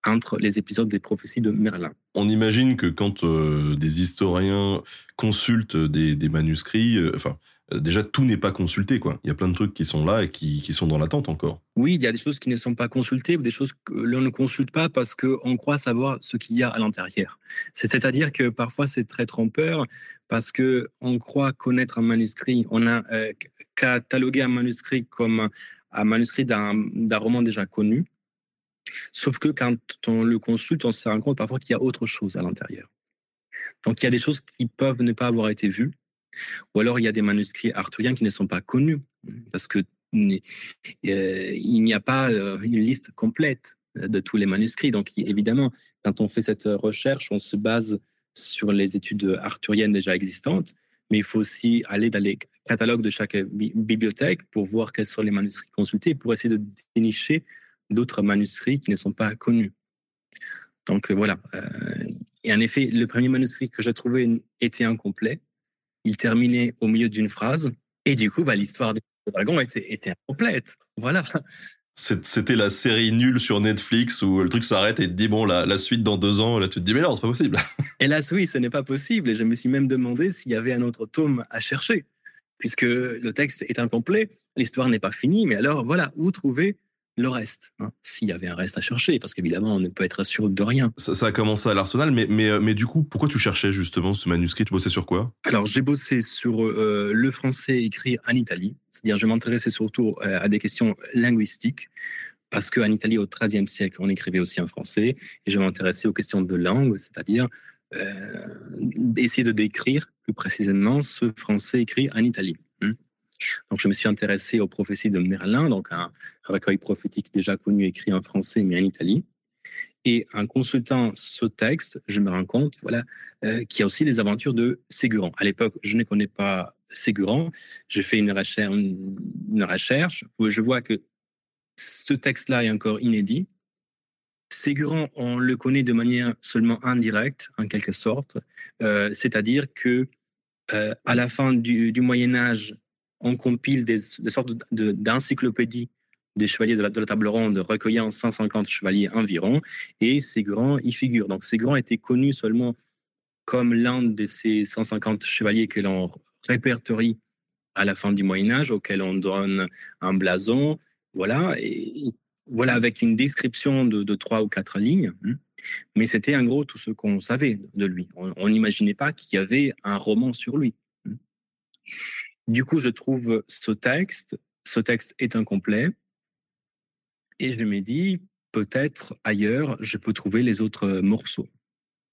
entre les épisodes des prophéties de Merlin. On imagine que quand euh, des historiens consultent des, manuscrits, euh, enfin, euh, déjà tout n'est pas consulté, quoi. Il y a plein de trucs qui sont là et qui, sont dans l'attente encore. Oui, il y a des choses qui ne sont pas consultées ou des choses que l'on ne consulte pas parce qu'on croit savoir ce qu'il y a à l'intérieur. C'est-à-dire que parfois c'est très trompeur parce que on croit connaître un manuscrit. On a catalogué un manuscrit comme un manuscrit d'un roman déjà connu Sauf que quand on le consulte, on se rend compte parfois qu'il y a autre chose à l'intérieur. Donc il y a des choses qui peuvent ne pas avoir été vues, ou alors il y a des manuscrits arthuriens qui ne sont pas connus, parce que euh, il n'y a pas euh, une liste complète de tous les manuscrits. Donc évidemment, quand on fait cette recherche, on se base sur les études arthuriennes déjà existantes, mais il faut aussi aller dans les catalogues de chaque bibliothèque pour voir quels sont les manuscrits consultés, pour essayer de dénicher d'autres manuscrits qui ne sont pas connus. Donc euh, voilà. Euh, et en effet, le premier manuscrit que j'ai trouvé était incomplet. Il terminait au milieu d'une phrase. Et du coup, bah, l'histoire du dragon était, était incomplète. Voilà. C'était la série nulle sur Netflix où le truc s'arrête et te dit bon la, la suite dans deux ans. Là tu te dis mais non c'est pas possible. [laughs] Hélas oui ce n'est pas possible et je me suis même demandé s'il y avait un autre tome à chercher puisque le texte est incomplet, l'histoire n'est pas finie. Mais alors voilà où trouver le reste, hein, s'il y avait un reste à chercher, parce qu'évidemment, on ne peut être sûr de rien. Ça, a commencé à l'Arsenal, mais, mais, euh, mais du coup, pourquoi tu cherchais justement ce manuscrit? Tu bossais sur quoi? Alors, j'ai bossé sur euh, le français écrit en Italie, c'est-à-dire je m'intéressais surtout euh, à des questions linguistiques, parce qu'en Italie, au XIIIe siècle, on écrivait aussi en français, et je m'intéressais aux questions de langue, c'est-à-dire essayer de décrire plus précisément ce français écrit en Italie. Donc, je me suis intéressé aux prophéties de Merlin, donc un recueil prophétique déjà connu, écrit en français, mais en Italie. Et en consultant ce texte, je me rends compte voilà, euh, qu'il y a aussi les aventures de Ségurant. À l'époque, je ne connais pas Ségurant. Je fais une recherche, où je vois que ce texte-là est encore inédit. Ségurant, on le connaît de manière seulement indirecte, en quelque sorte. Euh, c'est-à-dire que euh, à la fin du Moyen Âge, on compile des, sortes d'encyclopédies des chevaliers de la, table ronde recueillant 150 chevaliers environ, et Ségurant y figure. Donc Ségurant était connu seulement comme l'un de ces 150 chevaliers que l'on répertorie à la fin du Moyen Âge, auquel on donne un blason, voilà, voilà avec une description de, trois ou quatre lignes. Hein. Mais c'était en gros tout ce qu'on savait de lui. On n'imaginait pas qu'il y avait un roman sur lui. Du coup, je trouve ce texte, ce texte est incomplet, et je me dis, peut-être ailleurs, je peux trouver les autres morceaux.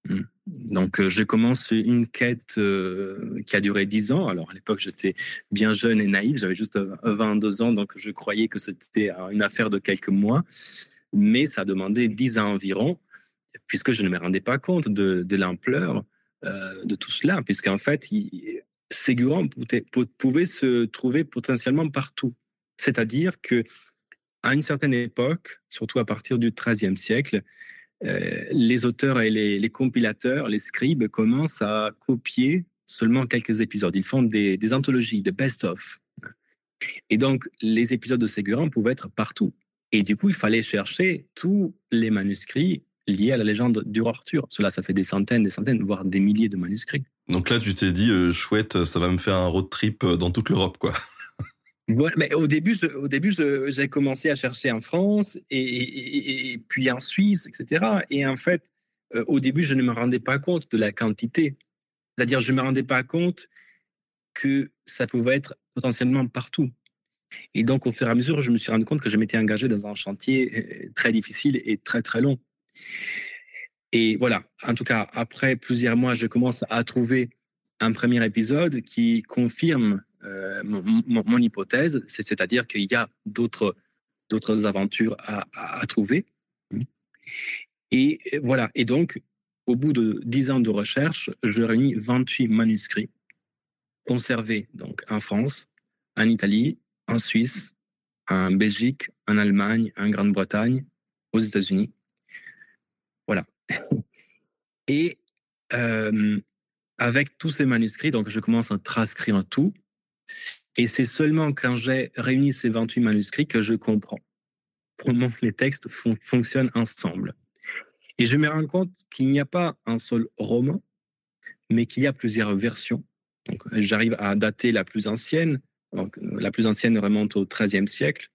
Hmm. Donc, euh, je commence une quête euh, qui a duré dix ans. Alors, à l'époque, j'étais bien jeune et naïf. J'avais juste 22 ans, donc je croyais que c'était une affaire de quelques mois. Mais ça demandé dix ans environ, puisque je ne me rendais pas compte de, l'ampleur euh, de tout cela, puisqu'en fait, Ségurant pouvait se trouver potentiellement partout. C'est-à-dire que à une certaine époque, surtout à partir du XIIIe siècle, euh, les auteurs et les, compilateurs, les scribes commencent à copier seulement quelques épisodes. Ils font des, anthologies, des best-of. Et donc, les épisodes de Ségurant pouvaient être partout. Et du coup, il fallait chercher tous les manuscrits liés à la légende du Arthur. Cela, ça fait des centaines, des centaines, voire des milliers de manuscrits. Donc là, tu t'es dit, euh, chouette, ça va me faire un road trip euh, dans toute l'Europe, quoi. [laughs] Voilà, mais au début, au début, j'ai commencé à chercher en France et, puis en Suisse, etc. Et en fait, euh, au début, je ne me rendais pas compte de la quantité. C'est-à-dire, je ne me rendais pas compte que ça pouvait être potentiellement partout. Et donc, au fur et à mesure, je me suis rendu compte que je m'étais engagé dans un chantier très difficile et très, très long. Et voilà, en tout cas, après plusieurs mois, je commence à trouver un premier épisode qui confirme euh, mon, hypothèse, c'est-à-dire qu'il y a d'autres d'autres aventures à, trouver. Et voilà. Et donc, au bout de dix ans de recherche, je réunis 28 manuscrits conservés donc en France, en Italie, en Suisse, en Belgique, en Allemagne, en Grande-Bretagne, aux États-Unis. [laughs] Et avec tous ces manuscrits, donc je commence à transcrire tout. Et c'est seulement quand j'ai réuni ces 28 manuscrits que je comprends comment les textes fonctionnent ensemble. Et je me rends compte qu'il n'y a pas un seul roman, mais qu'il y a plusieurs versions. Donc, j'arrive à dater la plus ancienne. Donc, la plus ancienne remonte au XIIIe siècle.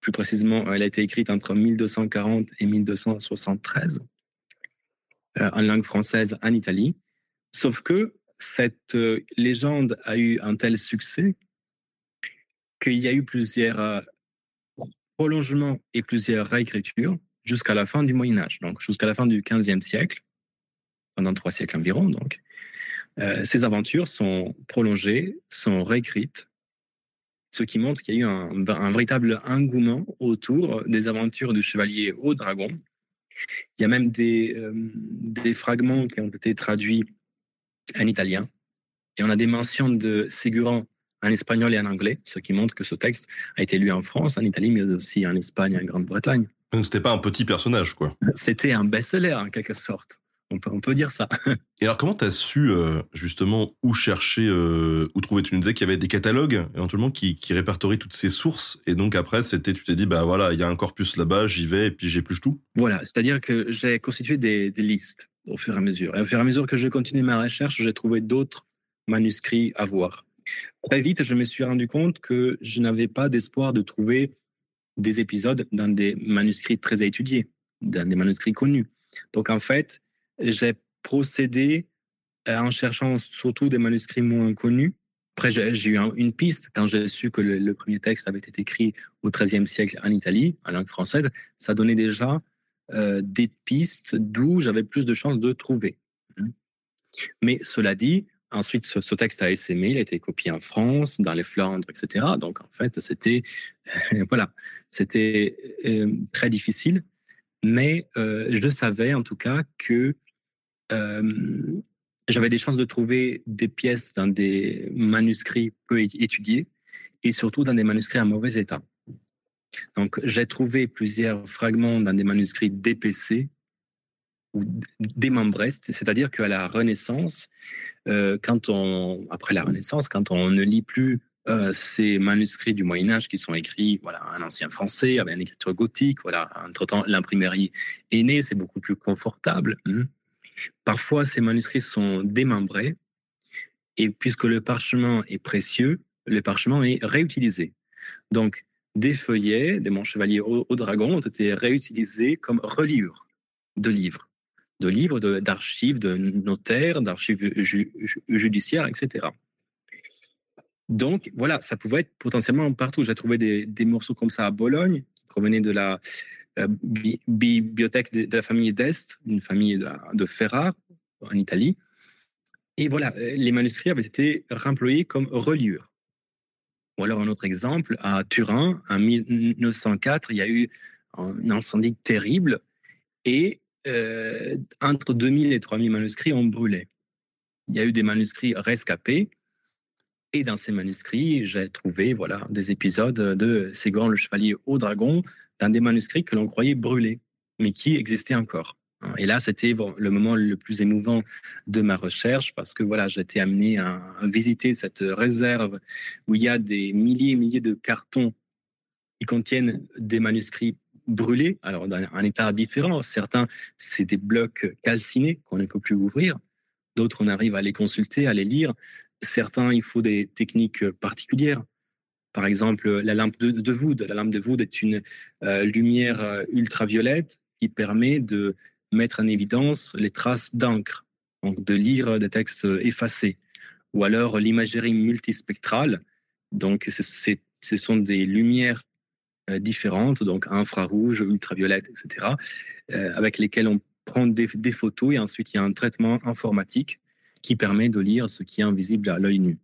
Plus précisément, elle a été écrite entre 1240 et 1273. Euh, en langue française en Italie. Sauf que cette euh, légende a eu un tel succès qu'il y a eu plusieurs euh, prolongements et plusieurs réécritures jusqu'à la fin du Moyen Âge, donc jusqu'à la fin du XVe siècle, pendant trois siècles environ. Donc, ces aventures sont prolongées, sont réécrites, ce qui montre qu'il y a eu un, un, véritable engouement autour des aventures du chevalier au dragon, il y a même des, euh, des fragments qui ont été traduits en italien. Et on a des mentions de Ségurant en espagnol et en anglais, ce qui montre que ce texte a été lu en France, en Italie, mais aussi en Espagne et en Grande-Bretagne. Donc c'était pas un petit personnage, quoi. C'était un best-seller, en quelque sorte. On peut, on peut dire ça. [laughs] Et alors, comment tu as su euh, justement où chercher, euh, où trouver? Tu nous disais qu'il y avait des catalogues éventuellement qui, qui répertorient toutes ces sources. Et donc après, c'était, tu t'es dit, bah voilà, il y a un corpus là-bas, j'y vais et puis j'épluche tout. Voilà, c'est-à-dire que j'ai constitué des, des listes au fur et à mesure. Et au fur et à mesure que je continuais ma recherche, j'ai trouvé d'autres manuscrits à voir. Très vite, je me suis rendu compte que je n'avais pas d'espoir de trouver des épisodes dans des manuscrits très étudiés, dans des manuscrits connus. Donc en fait, j'ai procédé en cherchant surtout des manuscrits moins connus. Après, j'ai eu une piste quand j'ai su que le, premier texte avait été écrit au XIIIe siècle en Italie, en langue française. Ça donnait déjà euh, des pistes d'où j'avais plus de chances de trouver. Mais cela dit, ensuite, ce, texte a essaimé, il a été copié en France, dans les Flandres, etc. Donc, en fait, c'était [laughs] voilà, c'était euh, très difficile. Mais euh, je savais en tout cas que j'avais des chances de trouver des pièces dans des manuscrits peu étudiés et surtout dans des manuscrits en mauvais état. Donc, j'ai trouvé plusieurs fragments dans des manuscrits DPC ou démembrés, c'est-à-dire qu'à la Renaissance, euh, quand on, après la Renaissance, quand on ne lit plus euh, ces manuscrits du Moyen Âge qui sont écrits, voilà, en ancien français avec une écriture gothique, voilà, entre temps l'imprimerie est née, c'est beaucoup plus confortable. Hein. Parfois, ces manuscrits sont démembrés, et puisque le parchemin est précieux, le parchemin est réutilisé. Donc, des feuillets de mon chevalier au, dragon ont été réutilisés comme reliures de livres, de livres d'archives de, notaires, d'archives judiciaires, etc. Donc voilà, ça pouvait être potentiellement partout. J'ai trouvé des, morceaux comme ça à Bologne, qui provenaient de la euh, bibliothèque de, la famille d'Est, une famille de, Ferrare en Italie. Et voilà, les manuscrits avaient été remployés comme reliures. Ou alors un autre exemple, à Turin, en 1904, il y a eu un incendie terrible et euh, entre 2000 et 3000 manuscrits ont brûlé. Il y a eu des manuscrits rescapés et dans ces manuscrits, j'ai trouvé voilà, des épisodes de Ségolène le Chevalier au Dragon dans des manuscrits que l'on croyait brûlés, mais qui existaient encore. Et là, c'était le moment le plus émouvant de ma recherche parce que voilà, j'étais amené à, visiter cette réserve où il y a des milliers et milliers de cartons qui contiennent des manuscrits brûlés, alors dans un état différent. Certains, c'est des blocs calcinés qu'on ne peut plus ouvrir. D'autres, on arrive à les consulter, à les lire. Certains, il faut des techniques particulières. Par exemple, la lampe de, Wood. La lampe de Wood est une euh, lumière euh, ultraviolette qui permet de mettre en évidence les traces d'encre, donc de lire des textes effacés, ou alors l'imagerie multispectrale, donc ce sont des lumières euh, différentes, donc infrarouge, ultraviolette, etc., euh, avec lesquelles on prend des, photos et ensuite il y a un traitement informatique qui permet de lire ce qui est invisible à l'œil nu.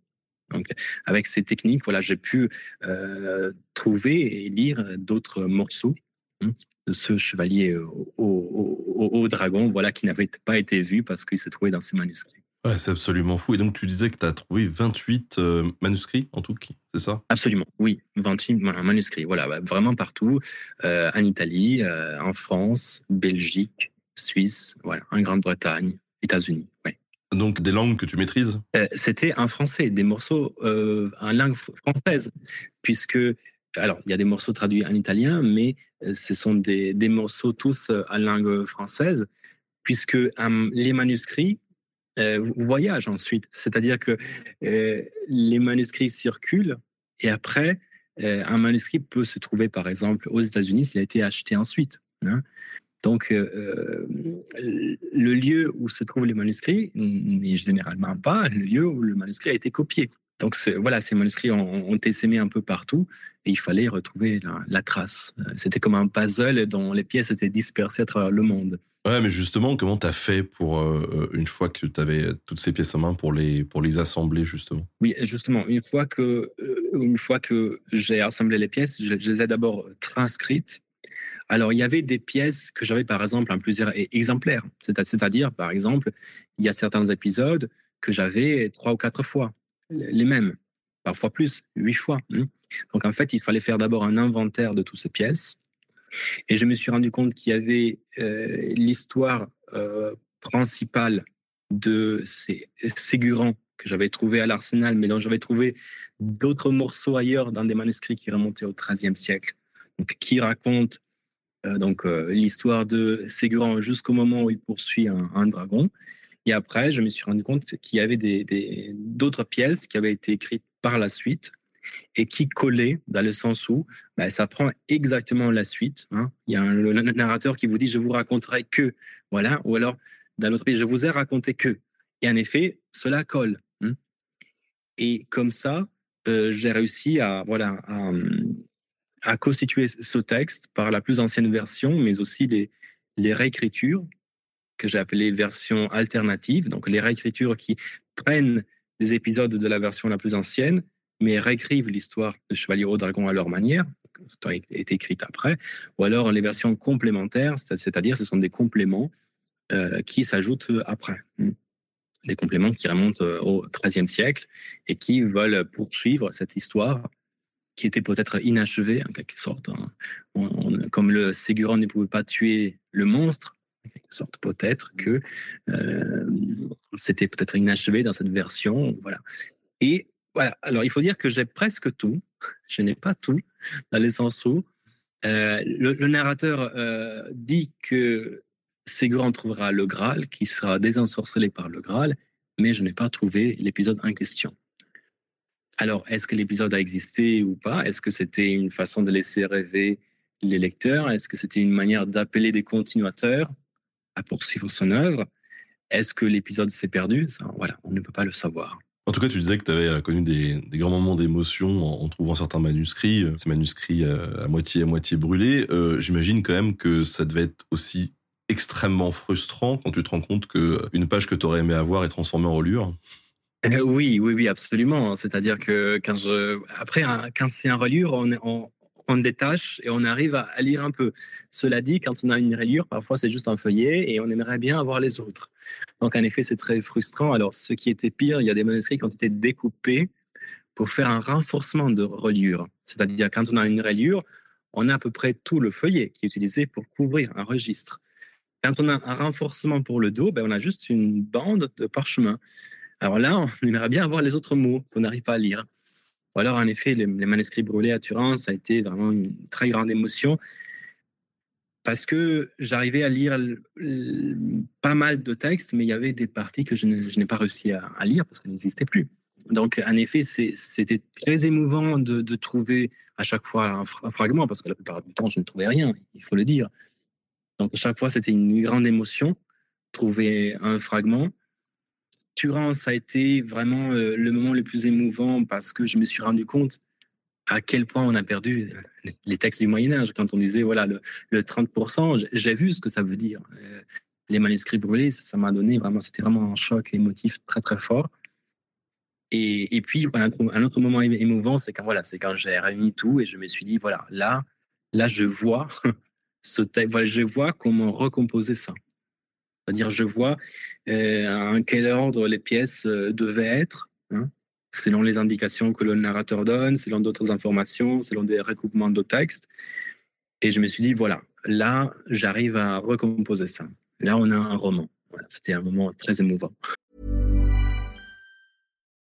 Donc, avec ces techniques, voilà, j'ai pu euh, trouver et lire d'autres morceaux hein, de ce chevalier au, dragon, voilà, qui n'avait pas été vu parce qu'il s'est trouvé dans ses manuscrits. Ouais, c'est absolument fou. Et donc, tu disais que tu as trouvé 28 euh, manuscrits en tout, c'est ça? Absolument, oui. 28 manuscrits, voilà, bah, vraiment partout. Euh, en Italie, euh, en France, Belgique, Suisse, voilà, en Grande-Bretagne, États-Unis. Donc, des langues que tu maîtrises? C'était en français, des morceaux en langue française, puisque alors, il y a des morceaux traduits en italien, mais euh, ce sont des, morceaux tous euh, en langue française, puisque euh, les manuscrits voyagent ensuite. C'est-à-dire que les manuscrits circulent et après, un manuscrit peut se trouver, par exemple, aux États-Unis s'il a été acheté ensuite. Hein. Donc, le lieu où se trouvent les manuscrits n'est généralement pas le lieu où le manuscrit a été copié. Donc voilà, ces manuscrits ont, été sémés un peu partout et il fallait retrouver la, trace. Euh, c'était comme un puzzle dont les pièces étaient dispersées à travers le monde. Ouais, mais justement, comment tu as fait pour, euh, une fois que tu avais toutes ces pièces en main, pour les, pour les assembler, justement? Oui, justement, une fois que, euh, une fois que j'ai assemblé les pièces, je, les ai d'abord transcrites. Alors, il y avait des pièces que j'avais, par exemple, en plusieurs exemplaires. C'est-à-dire, par exemple, il y a certains épisodes que j'avais trois ou quatre fois les mêmes, parfois plus, huit fois. Hein. Donc en fait, il fallait faire d'abord un inventaire de toutes ces pièces. Et je me suis rendu compte qu'il y avait euh, l'histoire euh, principal de ces Ségurants que j'avais trouvé à l'Arsenal, mais dont j'avais trouvé d'autres morceaux ailleurs dans des manuscrits qui remontaient au XIIIe siècle, donc, qui racontent donc euh, l'histoire de Ségurant jusqu'au moment où il poursuit un, dragon. Et après, je me suis rendu compte qu'il y avait d'autres pièces qui avaient été écrites par la suite et qui collaient dans le sens où bah, ça prend exactement la suite. Hein. Il y a le narrateur qui vous dit je vous raconterai que voilà, ou alors dans l'autre pays je vous ai raconté que. Et en effet, cela colle. Hein. Et comme ça, euh, j'ai réussi à voilà à, à constituer ce texte par la plus ancienne version, mais aussi les, réécritures que j'ai appelées versions alternatives, donc les réécritures qui prennent des épisodes de la version la plus ancienne, mais réécrivent l'histoire de Chevalier au Dragon à leur manière, qui a été écrite après, ou alors les versions complémentaires, c'est-à-dire ce sont des compléments euh, qui s'ajoutent après. Hmm. Des compléments qui remontent euh, au XIIIe siècle et qui veulent poursuivre cette histoire qui était peut-être inachevé en quelque sorte. Hein. comme le Ségurant ne pouvait pas tuer le monstre, en quelque sorte, peut-être que euh, c'était peut-être inachevé dans cette version. Voilà. Et voilà. Alors, il faut dire que j'ai presque tout. [laughs] Je n'ai pas tout, dans le sens où euh, le, narrateur euh, dit que Ségurant trouvera le Graal, qui sera désensorcelé par le Graal, mais je n'ai pas trouvé l'épisode en question. Alors, est-ce que l'épisode a existé ou pas? Est-ce que c'était une façon de laisser rêver les lecteurs? Est-ce que c'était une manière d'appeler des continuateurs à poursuivre son œuvre? Est-ce que l'épisode s'est perdu? Voilà, on ne peut pas le savoir. En tout cas, tu disais que tu avais euh, connu des, grands moments d'émotion en, trouvant certains manuscrits, euh, ces manuscrits euh, à moitié à moitié brûlés. J'imagine quand même que ça devait être aussi extrêmement frustrant quand tu te rends compte qu'une page que tu aurais aimé avoir est transformée en reliure. Euh, oui, oui, oui, absolument. C'est-à-dire que quand je, après, quand c'est un reliure, on, détache et on arrive à, lire un peu. Cela dit, quand on a une reliure, parfois c'est juste un feuillet et on aimerait bien avoir les autres. Donc, en effet, c'est très frustrant. Alors, ce qui était pire, il y a des manuscrits qui ont été découpés pour faire un renforcement de reliure. C'est-à-dire, quand on a une reliure, on a à peu près tout le feuillet qui est utilisé pour couvrir un registre. Quand on a un renforcement pour le dos, ben, on a juste une bande de parchemin. Alors là, on [laughs] aimerait bien avoir les autres mots qu'on n'arrive pas à lire. Ou alors, en effet, les, manuscrits brûlés à Turin, ça a été vraiment une très grande émotion parce que j'arrivais à lire pas mal de textes, mais il y avait des parties que je n'ai pas réussi à, lire parce qu'elles n'existaient plus. Donc, en effet, c'était très émouvant de, trouver à chaque fois un, fragment, parce que la plupart du temps, je ne trouvais rien, il faut le dire. Donc, à chaque fois, c'était une grande émotion, trouver un fragment. Turin, ça a été vraiment euh, le moment le plus émouvant parce que je me suis rendu compte à quel point on a perdu euh, les textes du Moyen Âge. Quand on disait voilà le, 30%, j'ai vu ce que ça veut dire. Euh, les manuscrits brûlés, ça m'a donné vraiment, c'était vraiment un choc émotif très très fort. Et, et puis un, autre moment émouvant, c'est quand voilà, quand j'ai réuni tout et je me suis dit voilà là, là je vois [laughs] ce voilà, je vois comment recomposer ça. C'est-à-dire, je vois euh, en quel ordre les pièces euh, devaient être, hein, selon les indications que le narrateur donne, selon d'autres informations, selon des recoupements de textes. Et je me suis dit, voilà, là, j'arrive à recomposer ça. Là, on a un roman. C'était un moment très émouvant.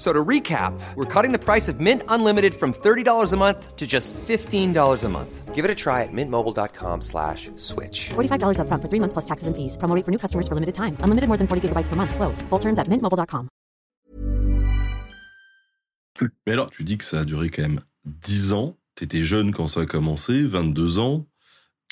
So to recap, we're cutting the price of Mint Unlimited from $30 a month to just $15 a month. Give it a try at mintmobile.com slash switch. $45 up front for three months plus taxes and fees. Promoting for new customers for limited time. Unlimited more than 40 gigabytes per month. Slows. Full terms at mintmobile.com. Mais alors, tu dis que ça a duré quand même 10 ans. T'étais jeune quand ça a commencé, 22 ans.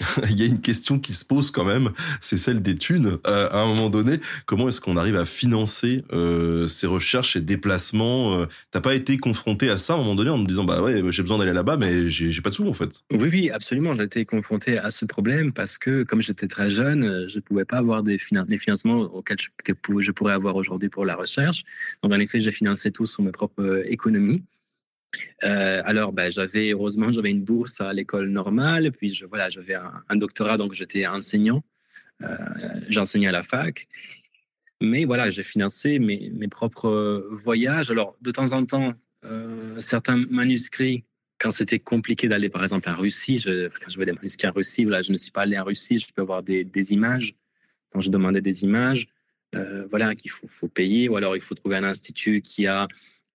[laughs] il y a une question qui se pose quand même, c'est celle des thunes. Euh, à un moment donné, comment est-ce qu'on arrive à financer euh, ces recherches, ces déplacements euh, T'as pas été confronté à ça à un moment donné en me disant bah ouais, j'ai besoin d'aller là-bas, mais j'ai pas de sous en fait? Oui, oui, absolument. J'ai été confronté à ce problème parce que comme j'étais très jeune, je pouvais pas avoir des, financements auxquels que je pourrais avoir aujourd'hui pour la recherche. Donc en effet, j'ai financé tout sur mes propres économies. Euh, alors, ben, j'avais heureusement j'avais une bourse à l'école normale, puis je, voilà, j'avais un, doctorat, donc j'étais enseignant j'enseignais à la fac. Mais voilà, j'ai financé mes, mes, propres voyages. Alors, de temps en temps, certains manuscrits, quand c'était compliqué d'aller, par exemple, en Russie, quand je vois des manuscrits en Russie, voilà, je ne suis pas allé en Russie, je peux avoir des, des images. Quand je demandais des images, voilà, qu'il faut, payer, ou alors il faut trouver un institut qui a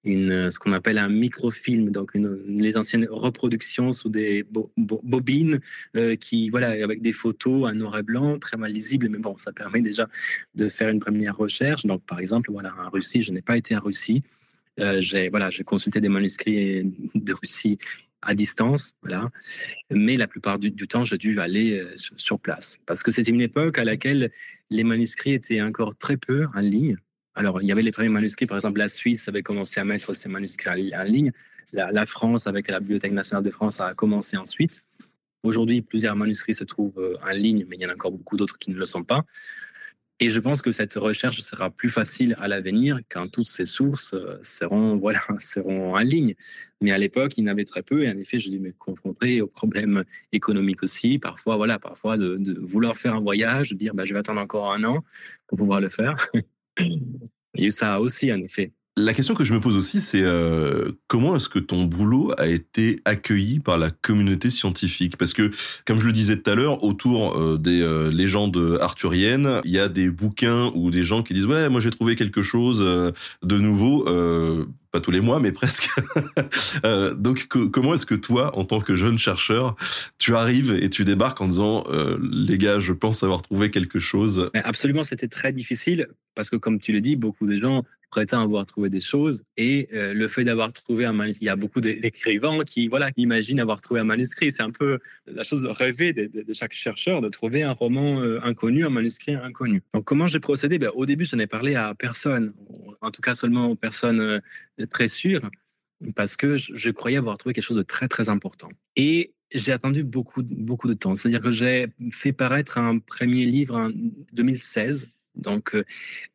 une, ce qu'on appelle un microfilm, donc une, les anciennes reproductions sous des bobines euh, qui, voilà, avec des photos à noir et blanc, très mal lisibles, mais bon, ça permet déjà de faire une première recherche. Donc, par exemple, voilà, en Russie, je n'ai pas été en Russie. Euh, j'ai voilà, consulté des manuscrits de Russie à distance, voilà. Mais la plupart du, temps, j'ai dû aller euh, sur place parce que c'était une époque à laquelle les manuscrits étaient encore très peu en ligne. Alors, il y avait les premiers manuscrits, par exemple, la Suisse avait commencé à mettre ses manuscrits en ligne. La, France, avec la Bibliothèque nationale de France, a commencé ensuite. Aujourd'hui, plusieurs manuscrits se trouvent euh, en ligne, mais il y en a encore beaucoup d'autres qui ne le sont pas. Et je pense que cette recherche sera plus facile à l'avenir quand toutes ces sources euh, seront, [laughs] voilà, seront en ligne. Mais à l'époque, il y en avait très peu. Et en effet, je dû me confronter aux problèmes économiques aussi. Parfois, voilà, parfois de, vouloir faire un voyage, de dire bah, je vais attendre encore un an pour pouvoir le faire. [laughs] Il y a eu ça aussi, en effet. La question que je me pose aussi, c'est euh, comment est-ce que ton boulot a été accueilli par la communauté scientifique? Parce que, comme je le disais tout à l'heure, autour euh, des euh, légendes arthuriennes, il y a des bouquins ou des gens qui disent ouais, moi j'ai trouvé quelque chose de nouveau pas tous les mois, mais [laughs] presque. donc, comment est-ce que toi, en tant que jeune chercheur, tu arrives et tu débarques en disant, les gars, je pense avoir trouvé quelque chose? Absolument, c'était très difficile parce que, comme tu le dis, beaucoup de gens prétendent avoir trouvé des choses et euh, le fait d'avoir trouvé un manuscrit, il y a beaucoup d'écrivains qui, voilà, imaginent avoir trouvé un manuscrit. C'est un peu la chose rêvée de, chaque chercheur de trouver un roman euh, inconnu, un manuscrit inconnu. Donc, comment j'ai procédé? Ben, Au début, je n'ai parlé à personne, en tout cas seulement aux personnes très sûr, parce que je, croyais avoir trouvé quelque chose de très, très important. Et j'ai attendu beaucoup, beaucoup de temps. C'est-à-dire que j'ai fait paraître un premier livre en 2016, donc euh,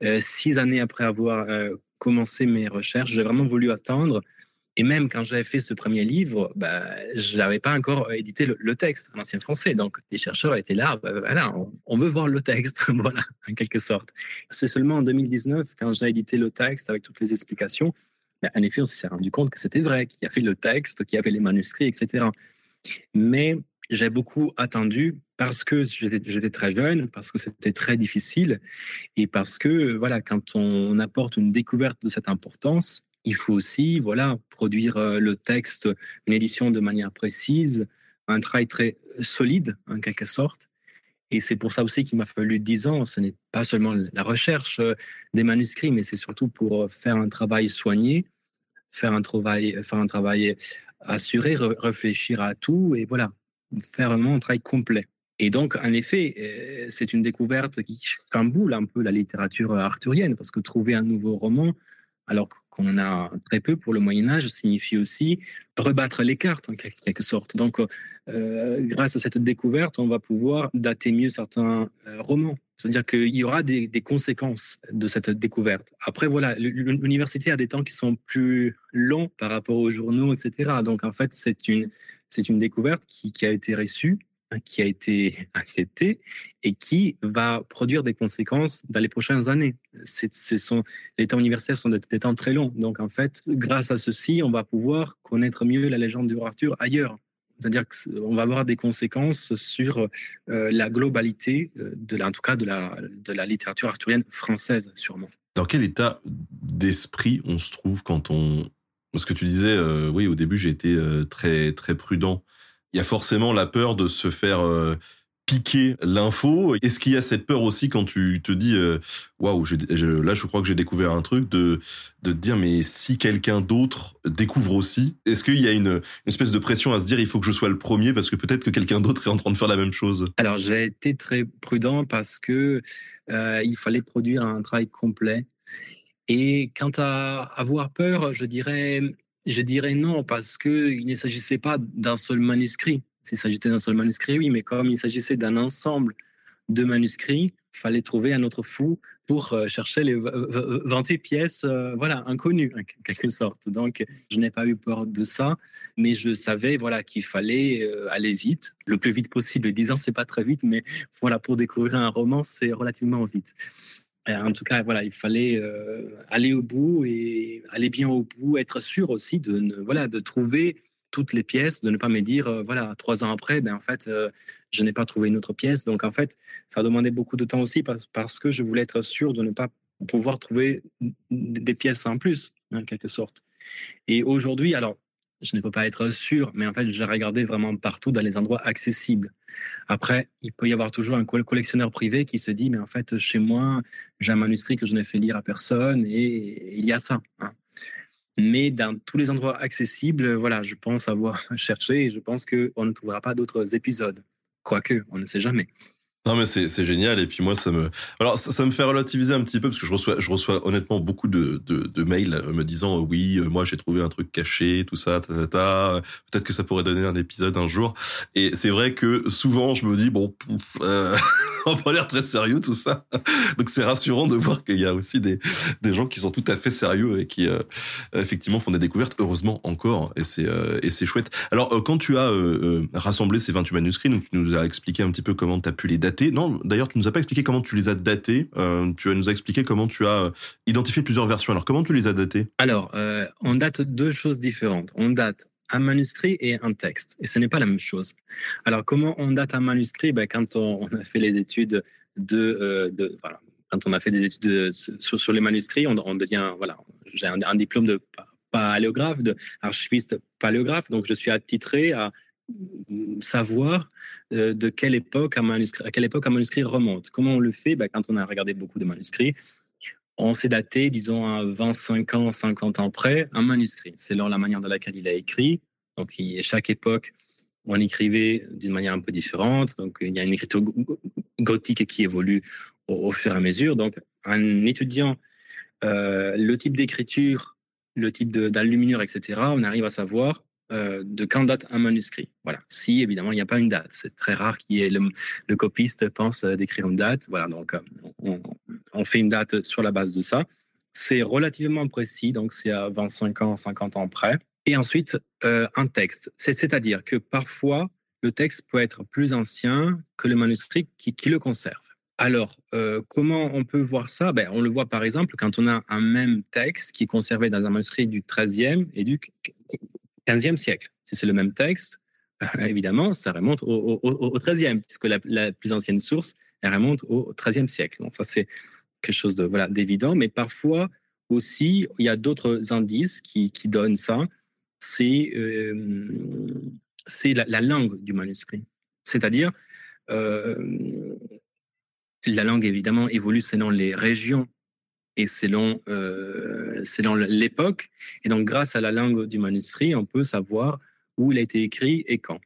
euh, six années après avoir euh, commencé mes recherches. J'ai vraiment voulu attendre. Et même quand j'avais fait ce premier livre, bah, je n'avais pas encore édité le, texte en ancien français. Donc les chercheurs étaient là, bah, voilà, on, veut voir le texte, [laughs] voilà, en quelque sorte. C'est seulement en 2019, quand j'ai édité le texte avec toutes les explications, en effet, on s'est rendu compte que c'était vrai, qu'il y avait le texte, qu'il y avait les manuscrits, etc. Mais j'ai beaucoup attendu parce que j'étais très jeune, parce que c'était très difficile et parce que voilà, quand on apporte une découverte de cette importance, il faut aussi voilà produire euh, le texte, une édition de manière précise, un travail très solide en quelque sorte. Et c'est pour ça aussi qu'il m'a fallu dix ans. Ce n'est pas seulement la recherche euh, des manuscrits, mais c'est surtout pour euh, faire un travail soigné, faire un travail, faire un travail assuré, réfléchir à tout et voilà, faire vraiment un travail complet. Et donc, en effet, euh, c'est une découverte qui chamboule un peu la littérature arthurienne, parce que trouver un nouveau roman, alors qu'on a très peu pour le Moyen Âge signifie aussi rebattre les cartes en quelque sorte. Donc, euh, grâce à cette découverte, on va pouvoir dater mieux certains euh, romans. C'est-à-dire qu'il y aura des, conséquences de cette découverte. Après, voilà, l'université a des temps qui sont plus longs par rapport aux journaux, etc. Donc, en fait, c'est une, c'est une découverte qui, a été reçue qui a été [laughs] accepté et qui va produire des conséquences dans les prochaines années. Les temps universitaires sont des, temps très longs. Donc, en fait, grâce à ceci, on va pouvoir connaître mieux la légende du roi Arthur ailleurs. C'est-à-dire qu'on va avoir des conséquences sur euh, la globalité, euh, de en tout cas la, de la littérature arthurienne française, sûrement. Dans quel état d'esprit on se trouve quand on... Parce que tu disais, euh, oui, au début, j'ai été très, très prudent il y a forcément la peur de se faire euh, piquer l'info. Est-ce qu'il y a cette peur aussi quand tu te dis euh, waouh, là je crois que j'ai découvert un truc de de te dire mais si quelqu'un d'autre découvre aussi, est-ce qu'il y a une, espèce de pression à se dire il faut que je sois le premier parce que peut-être que quelqu'un d'autre est en train de faire la même chose? Alors j'ai été très prudent parce que euh, il fallait produire un travail complet. Et quant à avoir peur, je dirais je dirais non, parce qu'il ne s'agissait pas d'un seul manuscrit. S'il s'agissait d'un seul manuscrit, oui, mais comme il s'agissait d'un ensemble de manuscrits, fallait trouver un autre fou pour euh, chercher les 28 pièces, euh, voilà, inconnues, en quelque sorte. Donc, je n'ai pas eu peur de ça, mais je savais, voilà, qu'il fallait euh, aller vite, le plus vite possible. 10 ans, c'est pas très vite, mais voilà, pour découvrir un roman, c'est relativement vite. En tout cas, voilà, il fallait aller au bout et aller bien au bout, être sûr aussi de, voilà, de trouver toutes les pièces, de ne pas me dire, euh, voilà, trois ans après, ben, en fait, euh, je n'ai pas trouvé une autre pièce. Donc, en fait, ça a demandé beaucoup de temps aussi parce que je voulais être sûr de ne pas pouvoir trouver des pièces en plus, en quelque sorte. Et aujourd'hui, alors, je ne peux pas être sûr, mais en fait, j'ai regardé vraiment partout dans les endroits accessibles. Après, il peut y avoir toujours un collectionneur privé qui se dit, mais en fait, chez moi, j'ai un manuscrit que je n'ai fait lire à personne et il y a ça. Hein. Mais dans tous les endroits accessibles, voilà, je pense avoir [laughs] cherché et je pense qu'on ne trouvera pas d'autres épisodes. Quoique, on ne sait jamais. Non mais c'est génial. Et puis moi ça me alors ça, me fait relativiser un petit peu parce que je reçois je reçois honnêtement beaucoup de, de, mails me disant oui moi j'ai trouvé un truc caché tout ça ta, peut-être que ça pourrait donner un épisode un jour. Et c'est vrai que souvent je me dis bon euh, [laughs] on pas l'air très sérieux tout ça. Donc c'est rassurant de voir qu'il y a aussi des, des gens qui sont tout à fait sérieux et qui euh, effectivement font des découvertes heureusement encore. Et c'est euh, et c'est chouette. Alors quand tu as rassemblé ces 28 manuscrits donc tu nous as expliqué un petit peu comment tu as pu les non, d'ailleurs, tu nous as pas expliqué comment tu les as datés. Euh, tu nous as expliqué comment tu as euh, identifié plusieurs versions. Alors, comment tu les as datés? Alors, euh, on date deux choses différentes. On date un manuscrit et un texte. Et ce n'est pas la même chose. Alors, comment on date un manuscrit? Ben, Quand on, a fait les études de, voilà, quand on a fait des études sur, les manuscrits, on, devient, voilà, j'ai un, un, diplôme de paléographe, de archiviste paléographe, donc je suis attitré à savoir euh, de quelle époque un manuscrit, à quelle époque un manuscrit remonte. Comment on le fait? Bah, Quand on a regardé beaucoup de manuscrits, on s'est daté, disons, à 25 ans, 50 ans près, un manuscrit, selon la manière de laquelle il a écrit. Donc, à chaque époque, on écrivait d'une manière un peu différente. Donc, il y a une écriture gothique qui évolue au, fur et à mesure. Donc, en étudiant euh, le type d'écriture, le type d'enluminure, etc., on arrive à savoir euh, de quand date un manuscrit. Voilà. Si évidemment il n'y a pas une date, c'est très rare qu'il y ait le, copiste pense euh, d'écrire une date. Voilà, donc euh, on, fait une date sur la base de ça. C'est relativement précis, donc c'est à 25 ans, 50 ans près. Et ensuite un texte, c'est-à-dire que parfois le texte peut être plus ancien que le manuscrit qui, le conserve. Alors, comment on peut voir ça? Ben, On le voit par exemple quand on a un même texte qui est conservé dans un manuscrit du 13e et du 15e siècle. Si c'est le même texte, évidemment, ça remonte au, au, 13e, puisque la, plus ancienne source, remonte au 13e siècle. Donc ça, c'est quelque chose de voilà d'évident, mais parfois aussi, il y a d'autres indices qui, donnent ça. C'est euh, la, langue du manuscrit. C'est-à-dire, euh, la langue, évidemment, évolue selon les régions et selon, euh, selon l'époque. Et donc, grâce à la langue du manuscrit, on peut savoir où il a été écrit et quand.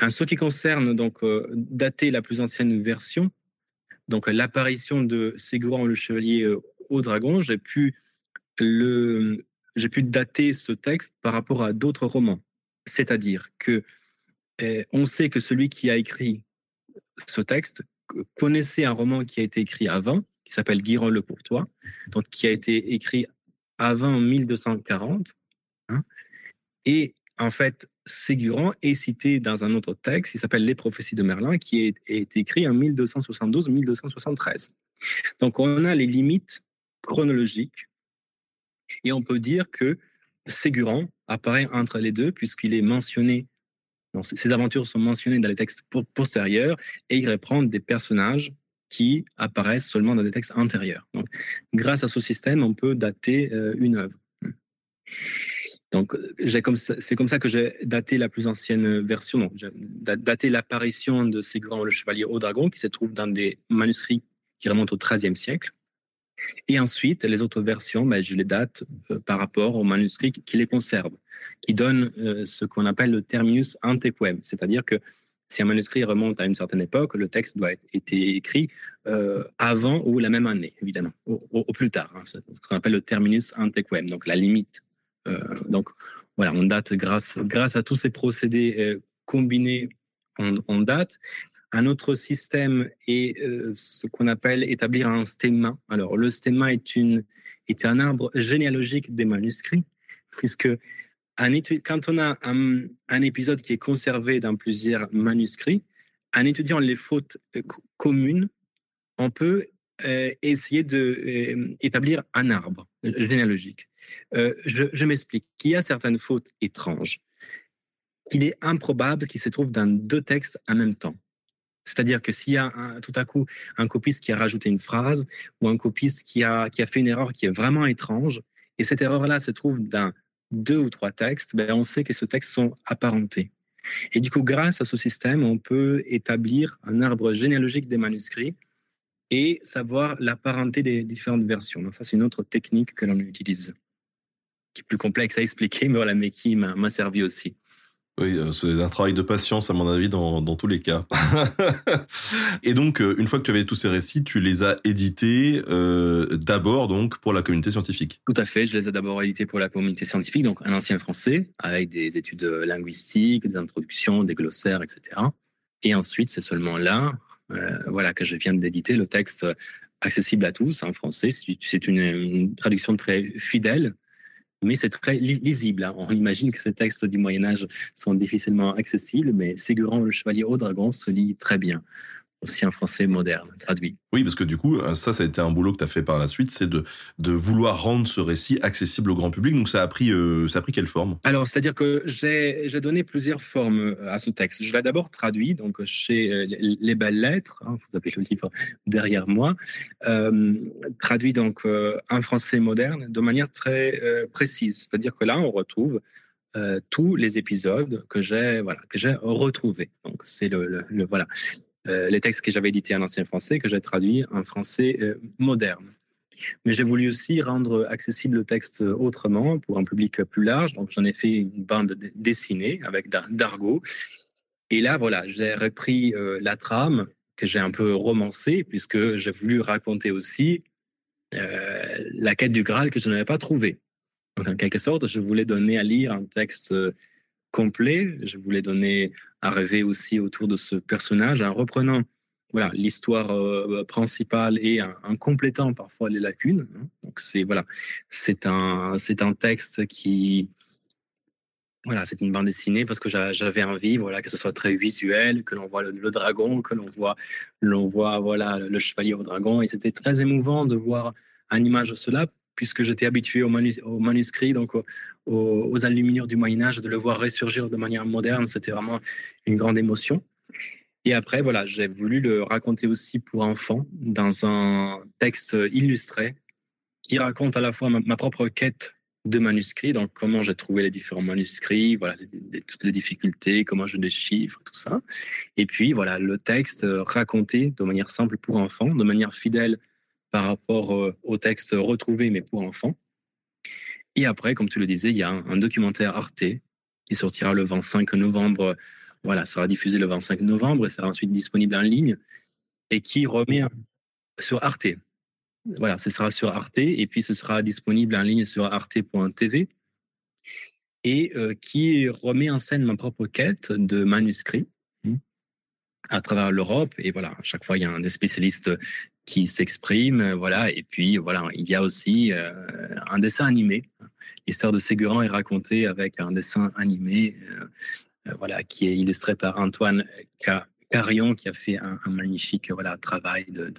En ce qui concerne donc euh, dater la plus ancienne version, donc l'apparition de Ségouran le chevalier euh, au dragon, j'ai pu le j'ai pu dater ce texte par rapport à d'autres romans. C'est-à-dire que eh, on sait que celui qui a écrit ce texte connaissait un roman qui a été écrit avant, qui s'appelle Guiron le Courtois, donc qui a été écrit avant 1240. Hein. et en fait, Ségurant est cité dans un autre texte qui s'appelle Les prophéties de Merlin, qui est, écrit en 1272-1273. Donc on a les limites chronologiques et on peut dire que Ségurant apparaît entre les deux puisqu'il est mentionné, ces aventures sont mentionnées dans les textes postérieurs et il reprend des personnages qui apparaissent seulement dans des textes antérieurs. Donc, grâce à ce système, on peut dater euh, une œuvre. Donc, c'est comme, ça que j'ai daté la plus ancienne version. J'ai daté l'apparition de Ségouran le chevalier au dragon, qui se trouve dans des manuscrits qui remontent au XIIIe siècle. Et ensuite, les autres versions, ben, je les date euh, par rapport aux manuscrits qui les conservent, qui donnent euh, ce qu'on appelle le terminus antequem, c'est-à-dire que si un manuscrit remonte à une certaine époque, le texte doit être écrit euh, avant ou la même année, évidemment, au, plus tard. Hein, ce qu'on appelle le terminus antequem, donc la limite. Euh, donc voilà, on date grâce, grâce à tous ces procédés euh, combinés, on, date. Un autre système est ce qu'on appelle établir un stemma. Alors, le stemma est, une, est un arbre généalogique des manuscrits, puisque quand on a un, épisode qui est conservé dans plusieurs manuscrits, en étudiant les fautes euh, communes, on peut euh, essayer d'établir euh, un arbre généalogique. Je, m'explique. Il y a certaines fautes étranges. Il est improbable qu'il se trouve dans deux textes en même temps. C'est-à-dire que s'il y a tout à coup un copiste qui a rajouté une phrase ou un copiste qui a, qui a fait une erreur qui est vraiment étrange, et cette erreur-là se trouve dans deux ou trois textes, ben on sait que ces textes sont apparentés. Et du coup, grâce à ce système, on peut établir un arbre généalogique des manuscrits et savoir la parenté des différentes versions. Donc ça, c'est une autre technique que l'on utilise, qui est plus complexe à expliquer, mais, voilà, mais qui m'a servi aussi. Oui, euh, c'est un travail de patience, à mon avis, dans, dans tous les cas. [laughs] et donc, euh, une fois que tu avais tous ces récits, tu les as édités euh, d'abord donc pour la communauté scientifique. Tout à fait, je les ai d'abord édités pour la communauté scientifique, donc un ancien français, avec des études linguistiques, des introductions, des glossaires, etc. Et ensuite, c'est seulement là, voilà, que je viens d'éditer, le texte accessible à tous en français. C'est une, traduction très fidèle, mais c'est très lisible. Hein. On imagine que ces textes du Moyen Âge sont difficilement accessibles, mais Ségurant le Chevalier au Dragon se lit très bien aussi en français moderne, traduit. Oui, parce que du coup, ça, ça a été un boulot que tu as fait par la suite, c'est de, de vouloir rendre ce récit accessible au grand public. Donc, ça a pris, euh, ça a pris quelle forme? Alors, c'est-à-dire que j'ai donné plusieurs formes euh, à ce texte. Je l'ai d'abord traduit, donc chez euh, Les Belles Lettres, hein, vous avez le livre derrière moi, euh, traduit donc euh, en français moderne de manière très euh, précise. C'est-à-dire que là, on retrouve tous les épisodes que j'ai voilà, que j'ai retrouvés. Donc, c'est le, le, le voilà euh, les textes que j'avais édités en ancien français, que j'ai traduits en français euh, moderne. Mais j'ai voulu aussi rendre accessible le texte autrement pour un public plus large. Donc j'en ai fait une bande dessinée avec d'argot. Et là, voilà, j'ai repris euh, la trame que j'ai un peu romancée puisque j'ai voulu raconter aussi euh, la quête du Graal que je n'avais pas trouvé. Donc en quelque sorte, je voulais donner à lire un texte complet. Je voulais donner à rêver aussi autour de ce personnage en reprenant voilà l'histoire euh, principale et en, complétant parfois les lacunes. Hein. Donc c'est voilà, c'est un c'est un texte qui voilà, c'est une bande dessinée parce que j'avais envie, voilà, que ce soit très visuel, que l'on voit le, dragon, que l'on voit, l'on voit, voilà, le, chevalier au dragon, et c'était très émouvant de voir en image cela puisque j'étais habitué au, manus, au, manuscrit, donc aux, aux du Moyen Âge, de le voir ressurgir de manière moderne, c'était vraiment une grande émotion. Et après, voilà, j'ai voulu le raconter aussi pour enfants dans un texte illustré qui raconte à la fois ma, propre quête de manuscrits, donc comment j'ai trouvé les différents manuscrits, voilà, toutes les difficultés, comment je les chiffre, tout ça. Et puis, voilà, le texte raconté de manière simple pour enfants, de manière fidèle par rapport euh, au texte retrouvé, mais pour enfants. Et après, comme tu le disais, il y a un, documentaire Arte qui sortira le 25 novembre. Voilà, sera diffusé le 25 novembre et sera ensuite disponible en ligne et qui remet sur Arte. Voilà, ce sera sur Arte et puis ce sera disponible en ligne sur arte.tv et euh, qui remet en scène ma propre quête de manuscrits à travers l'Europe. Et voilà, à chaque fois, il y a un des spécialistes qui s'exprime, voilà. Et puis voilà, il y a aussi euh, un dessin animé. L'histoire de Ségurant est racontée avec un dessin animé, euh, voilà, qui est illustré par Antoine Carion, qui a fait un, magnifique voilà travail de,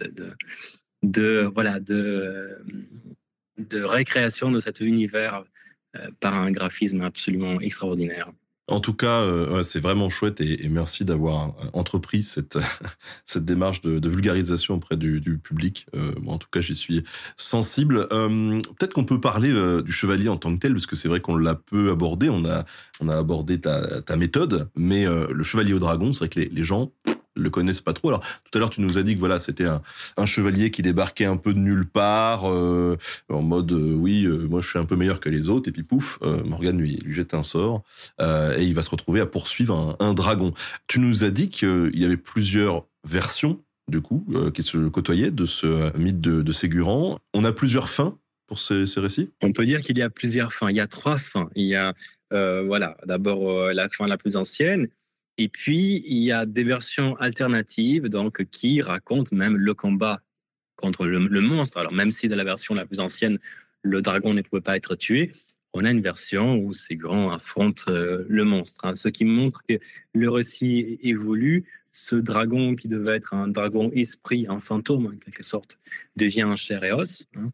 de, voilà de de récréation de cet univers euh, par un graphisme absolument extraordinaire. En tout cas, euh, c'est vraiment chouette et, et merci d'avoir entrepris cette, [laughs] cette démarche de, de vulgarisation auprès du, du public. Euh, en tout cas, j'y suis sensible. Euh, Peut-être qu'on peut parler euh, du chevalier en tant que tel, parce que c'est vrai qu'on l'a peu abordé. On a, on a abordé ta, ta méthode, mais euh, le chevalier au dragon, c'est vrai que les, les gens le connaissent pas trop. Alors tout à l'heure tu nous as dit que voilà c'était un, chevalier qui débarquait un peu de nulle part euh, en mode euh, oui euh, moi je suis un peu meilleur que les autres et puis pouf Morgan lui jette un sort et il va se retrouver à poursuivre un, dragon. Tu nous as dit qu'il y avait plusieurs versions du coup qui se côtoyaient de ce mythe de, de. On a plusieurs fins pour ces récits? On peut dire qu'il y a plusieurs fins. Il y a trois fins. Il y a voilà d'abord la fin la plus ancienne Et puis, il y a des versions alternatives donc, qui racontent même le combat contre le, monstre. Alors, même si dans la version la plus ancienne, le dragon ne pouvait pas être tué, on a une version où Ségurant affronte euh, le monstre, hein. ce qui montre que le récit évolue. Ce dragon qui devait être un dragon esprit, un fantôme en quelque sorte, devient un chair et os. hein.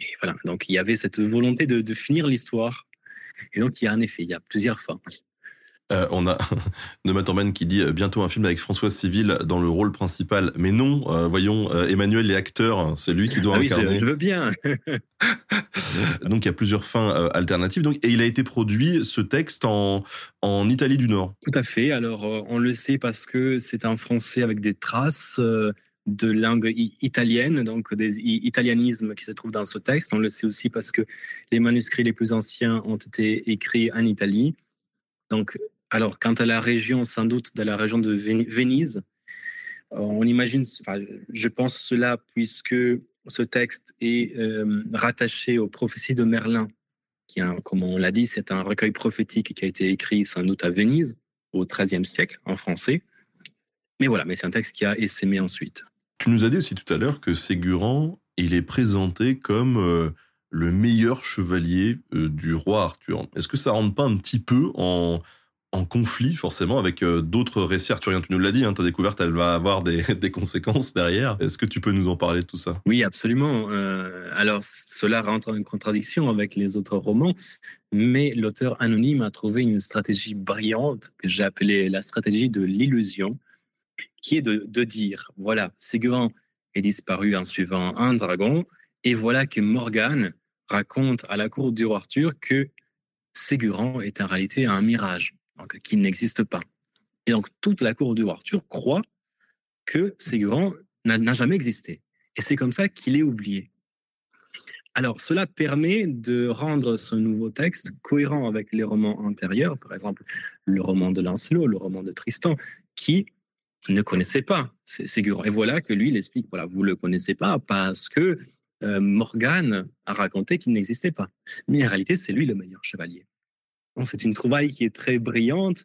Et voilà, donc il y avait cette volonté de, de finir l'histoire. Et donc il y a un effet, il y a plusieurs fins. Euh, on a [laughs] Noma Torben qui dit euh, bientôt un film avec François Civil dans le rôle principal. Mais non, euh, voyons, euh, Emmanuel est acteur, c'est lui qui doit Ah oui, je, incarner. je veux bien. [laughs] Donc il y a plusieurs fins alternatives. Donc, et il a été produit, ce texte, en, en Italie du Nord. Tout à fait. Alors, on le sait parce que c'est un français avec des traces de langue italienne, donc des italianismes qui se trouvent dans ce texte. On le sait aussi parce que les manuscrits les plus anciens ont été écrits en Italie. Donc, alors, quant à la région, sans doute de la région de Ven- Venise, euh, on imagine, je pense cela puisque ce texte est euh, rattaché aux prophéties de Merlin, qui, comme on l'a dit, c'est un recueil prophétique qui a été écrit sans doute à Venise au XIIIe siècle en français. Mais voilà, mais c'est un texte qui a essaimé ensuite. Tu nous as dit aussi tout à l'heure que Ségurant, il est présenté comme euh, le meilleur chevalier du roi Arthur. Est-ce que ça rentre pas un petit peu en, en conflit forcément avec euh, d'autres récits arthuriens Tu nous l'as dit, hein, ta découverte, elle va avoir [laughs] des, conséquences derrière. Est-ce que tu peux nous en parler de tout ça? Oui, absolument. Euh, alors, cela rentre en contradiction avec les autres romans, mais l'auteur anonyme a trouvé une stratégie brillante que j'ai appelée la stratégie de l'illusion, qui est de, dire, voilà, Ségurant est disparu en suivant un dragon, et voilà que Morgane raconte à la cour du roi Arthur que Ségurant est en réalité un mirage, donc n'existe pas. Et donc, toute la cour roi Arthur croit que Ségurant n'a jamais existé. Et c'est comme ça qu'il est oublié. Alors, cela permet de rendre ce nouveau texte cohérent avec les romans antérieurs, par exemple le roman de Lancelot, le roman de Tristan, qui ne connaissait pas Sé- Ségurant. Et voilà que lui, il explique, voilà, vous le connaissez pas parce que euh, Morgane a raconté qu'il n'existait pas. Mais en réalité, c'est lui le meilleur chevalier. C'est une trouvaille qui est très brillante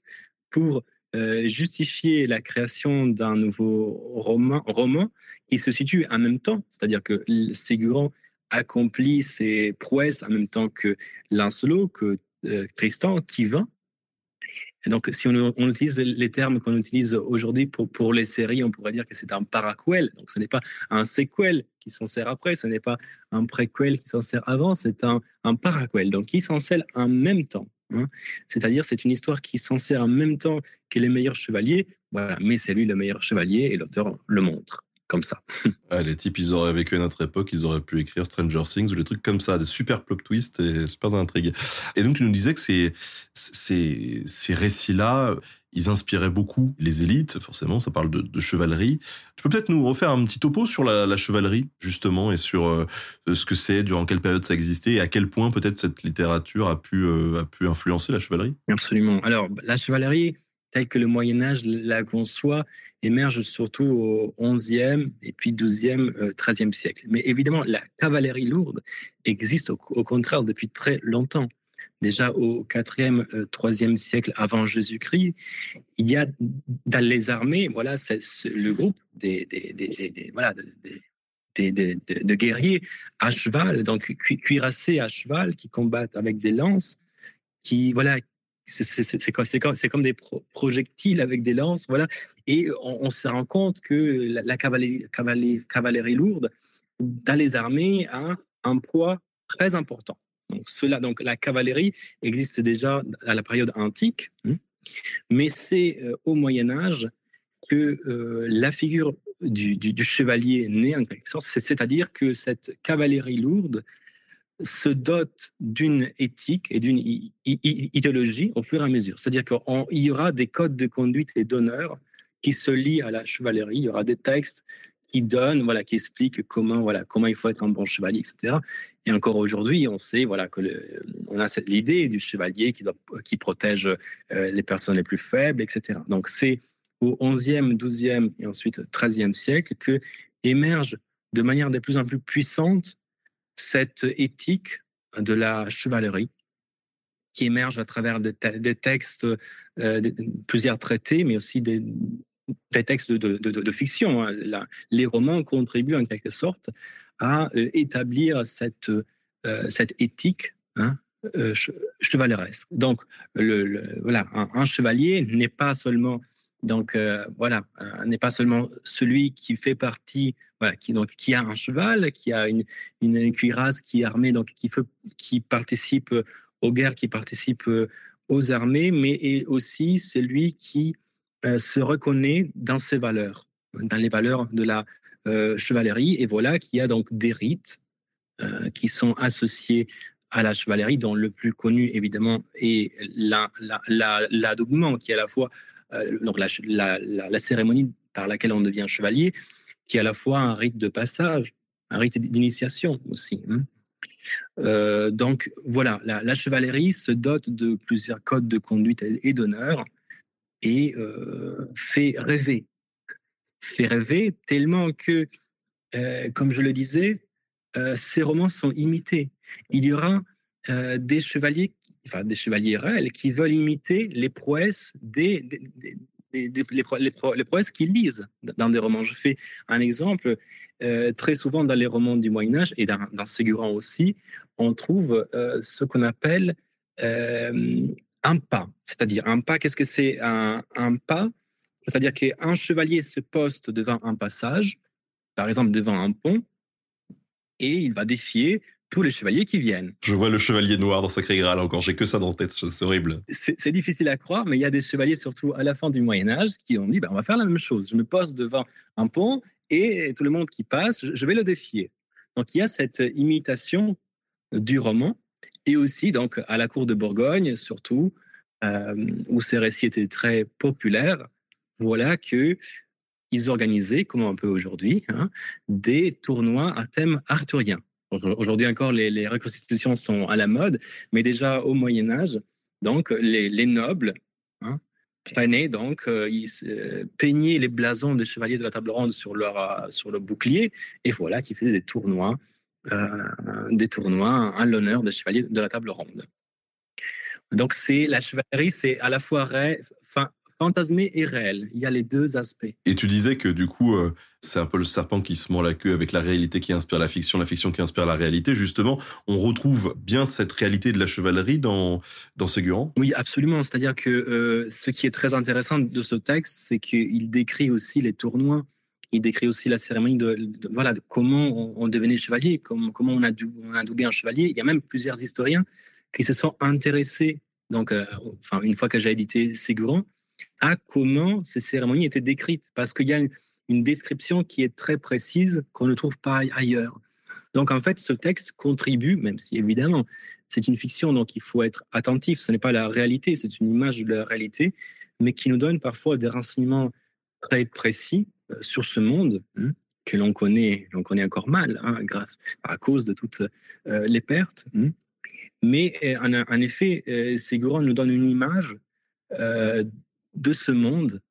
pour euh, justifier la création d'un nouveau roman, roman qui se situe en même temps, c'est-à-dire que Ségurant accomplit ses prouesses en même temps que Lancelot, que euh, Tristan, qui vint. Et donc, si on, utilise les termes qu'on utilise aujourd'hui pour, les séries, on pourrait dire que c'est un paraquel. Donc, ce n'est pas un sequel qui s'en sert après, ce n'est pas un préquel qui s'en sert avant, c'est un, un paraquel, donc qui s'en sert en même temps. Hein. C'est-à-dire, c'est une histoire qui s'en sert en même temps que les meilleurs chevaliers, voilà, mais c'est lui le meilleur chevalier et l'auteur le montre comme ça. [laughs] Ah, Les types, ils auraient vécu à notre époque, ils auraient pu écrire Stranger Things ou des trucs comme ça, des super plot twists et super intrigues. Et donc, tu nous disais que ces, ces, ces récits-là, ils inspiraient beaucoup les élites, forcément, ça parle de, chevalerie. Tu peux peut-être nous refaire un petit topo sur la, chevalerie, justement, et sur euh, ce que c'est, durant quelle période ça existait, et à quel point peut-être cette littérature a pu, euh, influencer la chevalerie? Absolument. Alors, la chevalerie, telle que le Moyen Âge la conçoit, émerge surtout au XIe et puis XIIe, euh, XIIIe siècle. Mais évidemment, la cavalerie lourde existe au contraire depuis très longtemps. Déjà au IVe, euh, IIIe siècle avant Jésus-Christ, il y a dans les armées, voilà, le groupe des, des, de guerriers à cheval, donc cu- cuirassés à cheval, qui combattent avec des lances, qui voilà, c'est comme, des pro- projectiles avec des lances, voilà. Et on, se rend compte que la, cavalerie lourde dans les armées a un poids très important. Donc, cela, donc la cavalerie existe déjà à la période antique, hein, mais c'est euh, au Moyen Âge que euh, la figure du, du- du chevalier naît en quelque sorte, C'est- c'est-à-dire que cette cavalerie lourde se dote d'une éthique et d'une idéologie au fur et à mesure. C'est-à-dire qu'il y aura des codes de conduite et d'honneur qui se lient à la chevalerie. Il y aura des textes qui donnent, voilà, qui expliquent comment, voilà, comment il faut être un bon chevalier, etc. Et encore aujourd'hui, on sait, voilà, que on a cette l'idée du chevalier qui qui protège euh, les personnes les plus faibles, etc. Donc c'est au 11e, 12e et ensuite 13e siècle que émerge de manière de plus en plus puissante cette éthique de la chevalerie qui émergent à travers des, textes, plusieurs traités, mais aussi des, textes de, fiction. Hein. les romans contribuent en quelque sorte à établir cette, cette éthique hein, chevaleresque. Donc, voilà, un chevalier n'est pas seulement donc euh, voilà, euh, n'est pas seulement celui qui fait partie, qui donc qui a un cheval, qui a une, une cuirasse, qui est armé, donc qui, fait, qui participe aux guerres, qui participe aux armées, mais aussi celui qui euh, se reconnaît dans ses valeurs, dans les valeurs de la chevalerie, et voilà qui a donc des rites qui sont associés à la chevalerie, dont le plus connu évidemment est l'adoubement, la, qui est à la fois euh, donc la, cérémonie par laquelle on devient chevalier, qui est à la fois un rite de passage, un rite d'initiation aussi. Hein. Euh, donc voilà, la, chevalerie se dote de plusieurs codes de conduite et d'honneur et euh, fait rêver. Fait rêver tellement que, comme je le disais, ces romans sont imités. Il y aura des chevaliers enfin, des chevaliers réels qui veulent imiter les prouesses des, les, prouesses qu'ils lisent dans des romans. Je fais un exemple. Euh, très souvent dans les romans du Moyen Âge et dans, dans aussi, on trouve euh, ce qu'on appelle euh, un pas. C'est-à-dire un pas, qu'est-ce que c'est un, un, pas? C'est-à-dire qu'un chevalier se poste devant un passage, par exemple devant un pont, et il va défier tous les chevaliers qui viennent. Je vois le chevalier noir dans Sacré Graal encore, j'ai que ça dans la tête, c'est horrible. C'est difficile à croire, mais il y a des chevaliers, surtout à la fin du Moyen-Âge, qui ont dit bah, on va faire la même chose. Je me pose devant un pont et tout le monde qui passe, je vais le défier. Donc il y a cette imitation du roman et aussi donc à la cour de Bourgogne, surtout, euh, où ces récits étaient très populaires. Voilà que ils organisaient, comme un peu aujourd'hui, hein, des tournois à thème arthurien. Aujourd'hui encore, les, reconstitutions sont à la mode, mais déjà au Moyen Âge, donc les, nobles hein, donc euh, ils peignaient les blasons des chevaliers de la table ronde sur leur euh, sur le bouclier, et voilà qui faisaient des tournois, des tournois à l'honneur des chevaliers de la table ronde. Donc c'est la chevalerie, c'est à la fois fantasmé et réel. Il y a les deux aspects. Et tu disais que du coup, euh, c'est un peu le serpent qui se mord la queue avec la réalité qui inspire la fiction, la fiction qui inspire la réalité. Justement, on retrouve bien cette réalité de la chevalerie dans, dans Ségurant Oui, absolument. C'est-à-dire que euh, ce qui est très intéressant de ce texte, c'est qu'il décrit aussi les tournois. Il décrit aussi la cérémonie de, voilà comment on, devenait chevalier, comment, on a, on a doublé un chevalier. Il y a même plusieurs historiens qui se sont intéressés. Donc, euh, une fois que j'ai édité Ségurant, à comment ces cérémonies étaient décrites, parce qu'il y a une, description qui est très précise qu'on ne trouve pas ailleurs. Donc en fait, ce texte contribue, même si évidemment c'est une fiction, donc il faut être attentif, ce n'est pas la réalité, c'est une image de la réalité, mais qui nous donne parfois des renseignements très précis sur ce monde hein, que l'on connaît, l'on connaît encore mal, hein, grâce à cause de toutes euh, les pertes. Hein. Mais euh, en, effet, Ségouron nous donne une image de ce monde.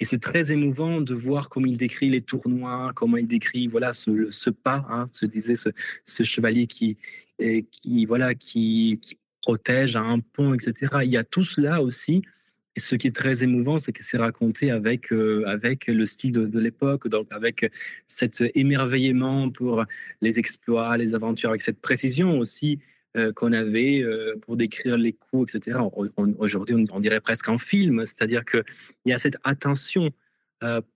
Et c'est très émouvant de voir comment il décrit les tournois, comment il décrit voilà ce, pas, hein, se disait ce, chevalier qui, qui voilà qui, protège un pont, etc. Il y a tout cela aussi. Et ce qui est très émouvant, c'est que c'est raconté avec euh, avec le style de, l'époque, donc avec cet émerveillement pour les exploits, les aventures, avec cette précision aussi euh, qu'on avait euh, pour décrire les coups, etc. Aujourd'hui, on, dirait presque un film, c'est-à-dire qu'il y a cette attention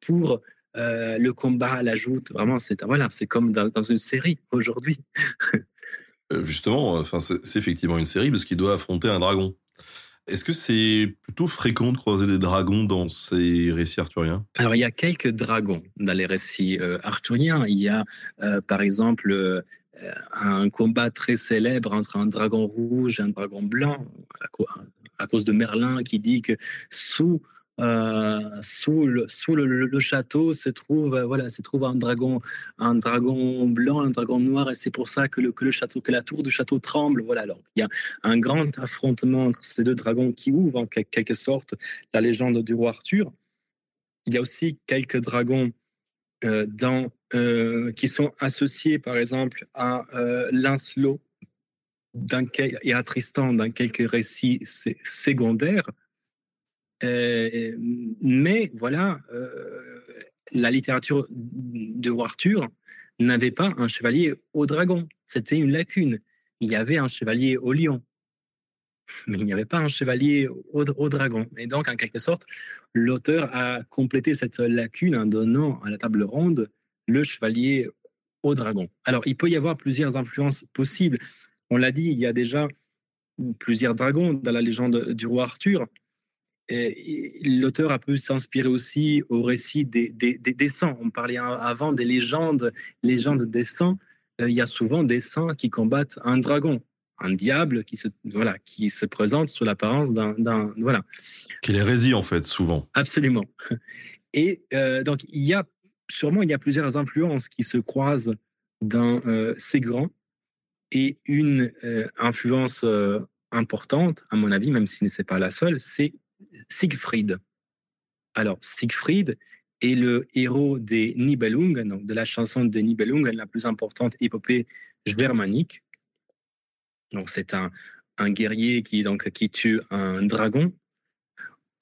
pour le combat à la joute. Vraiment, c'est voilà, comme dans, une série aujourd'hui. Justement, c'est effectivement une série parce qu'il doit affronter un dragon. Est-ce que c'est plutôt fréquent de croiser des dragons dans ces récits arthuriens? Alors, il y a quelques dragons dans les récits arthuriens. Il y a, par exemple, euh, un combat très célèbre entre un dragon rouge et un dragon blanc, à, cause de Merlin qui dit que sous euh, sous, le, sous le, château se trouve euh, voilà se trouve un dragon un dragon blanc un dragon noir et c'est pour ça que le, château que la tour du château tremble voilà alors il y a un grand affrontement entre ces deux dragons qui ouvre en quelque sorte la légende du roi Arthur il y a aussi quelques dragons euh, euh, qui sont associés, par exemple, à euh, Lancelot et à Tristan dans quelques récits secondaires. Euh, mais voilà, euh, la littérature de Arthur n'avait pas un chevalier au dragon. C'était une lacune. Il y avait un chevalier au lion, mais il n'y avait pas un chevalier au, au, dragon. Et donc, en quelque sorte, l'auteur a complété cette lacune en donnant à la table ronde le chevalier au dragon. Alors, il peut y avoir plusieurs influences possibles. On l'a dit, il y a déjà plusieurs dragons dans la légende du roi Arthur. L'auteur a pu s'inspirer aussi au récit des, des, des, saints. On parlait avant des légendes, légendes des saints. Euh, il y a souvent des saints qui combattent un dragon, un diable qui se, voilà, qui se présente sous l'apparence d'un. Voilà. Qui l'hérésie, en fait, souvent. Absolument. Et euh, donc, il y a sûrement il y a plusieurs influences qui se croisent dans euh, Ségran et une euh, influence euh, importante, à mon avis, même si ce n'est pas la seule, c'est Siegfried. Alors, Siegfried est le héros des Nibelungen, donc de la chanson des Nibelungen, la plus importante épopée germanique. Donc, c'est un, un guerrier qui, donc, qui tue un dragon,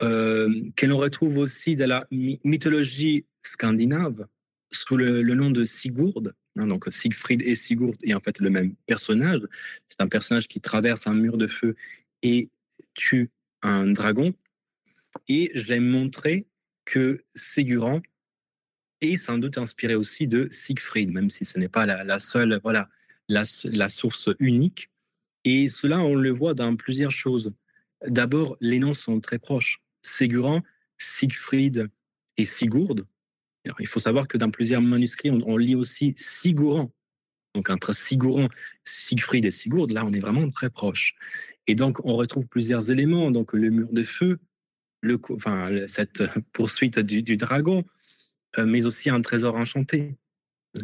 euh, que l'on retrouve aussi dans la mythologie scandinave sous le, nom de Sigurd. Hein, donc Siegfried et Sigurd est en fait le même personnage. C'est un personnage qui traverse un mur de feu et tue un dragon. Et j'ai montré que Ségurant est sans doute inspiré aussi de Siegfried, même si ce n'est pas la, seule, voilà, la, source unique. Et cela, on le voit dans plusieurs choses. D'abord, les noms sont très proches. Ségurant, Siegfried et Sigurd il faut savoir que dans plusieurs manuscrits, on, lit aussi Sigouran. Donc entre Sigouran, Siegfried et Sigurd, là, on est vraiment très proche. Et donc, on retrouve plusieurs éléments. Donc, le mur de feu, cette poursuite du, dragon, euh, mais aussi un trésor enchanté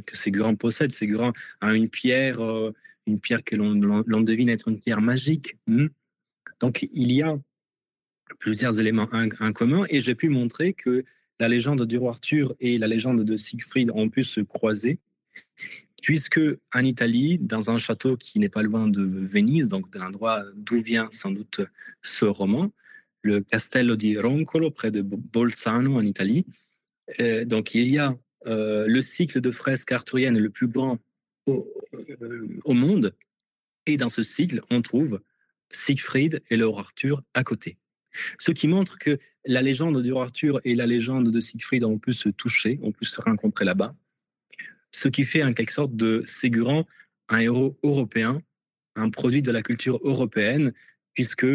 que Sigurand possède. Sigurand a une pierre, euh, une pierre que l'on devine être une pierre magique. Hmm. Donc, il y a plusieurs éléments en commun et j'ai pu montrer que la légende du roi Arthur et la légende de Siegfried ont pu se croiser, puisque en Italie, dans un château qui n'est pas loin de Venise, donc de l'endroit d'où vient sans doute ce roman, le Castello di Roncolo, près de Bolzano en Italie, euh, donc il y a euh, le cycle de fresques arthuriennes le plus grand au, euh, au, monde, et dans ce cycle, on trouve Siegfried et le roi Arthur à côté. Ce qui montre que la légende du roi Arthur et la légende de Siegfried ont pu se toucher, ont pu se rencontrer là-bas. Ce qui fait en quelque sorte de Ségurant un héros européen, un produit de la culture européenne, puisque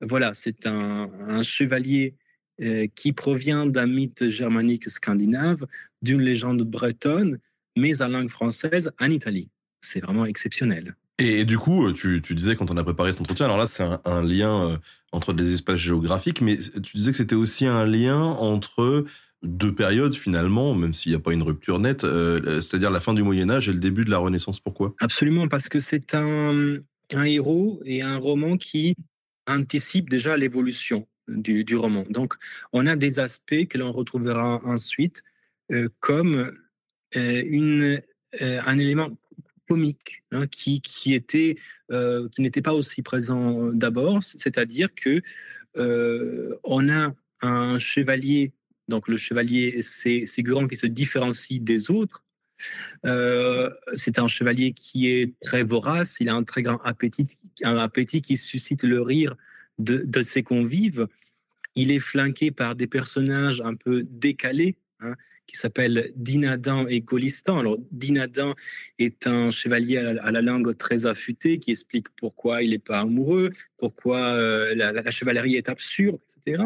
voilà, c'est un, chevalier euh, qui provient d'un mythe germanique scandinave, d'une légende bretonne, mais en langue française en Italie. C'est vraiment exceptionnel. Et, du coup, tu, disais quand on a préparé cet entretien, alors là c'est un, lien euh, entre des espaces géographiques, mais tu disais que c'était aussi un lien entre deux périodes finalement, même s'il n'y a pas une rupture nette, euh, c'est-à-dire la fin du Moyen Âge et le début de la Renaissance. Pourquoi? Absolument, parce que c'est un, héros et un roman qui anticipe déjà l'évolution du, roman. Donc, on a des aspects que l'on retrouvera ensuite, euh, comme une, un élément comique hein, qui, qui, était, euh, qui n'était pas aussi présent d'abord, c'est-à-dire que euh, on a un chevalier, donc le chevalier c'est Ségurant qui se différencie des autres. Euh, c'est un chevalier qui est très vorace, il a un très grand appétit, un appétit qui suscite le rire de, de ses convives. Il est flanqué par des personnages un peu décalés, hein, qui s'appelle Dinadan et Golistan. Alors, Dinadan est un chevalier à la, langue très affûtée qui explique pourquoi il n'est pas amoureux, pourquoi euh, la, chevalerie est absurde, etc.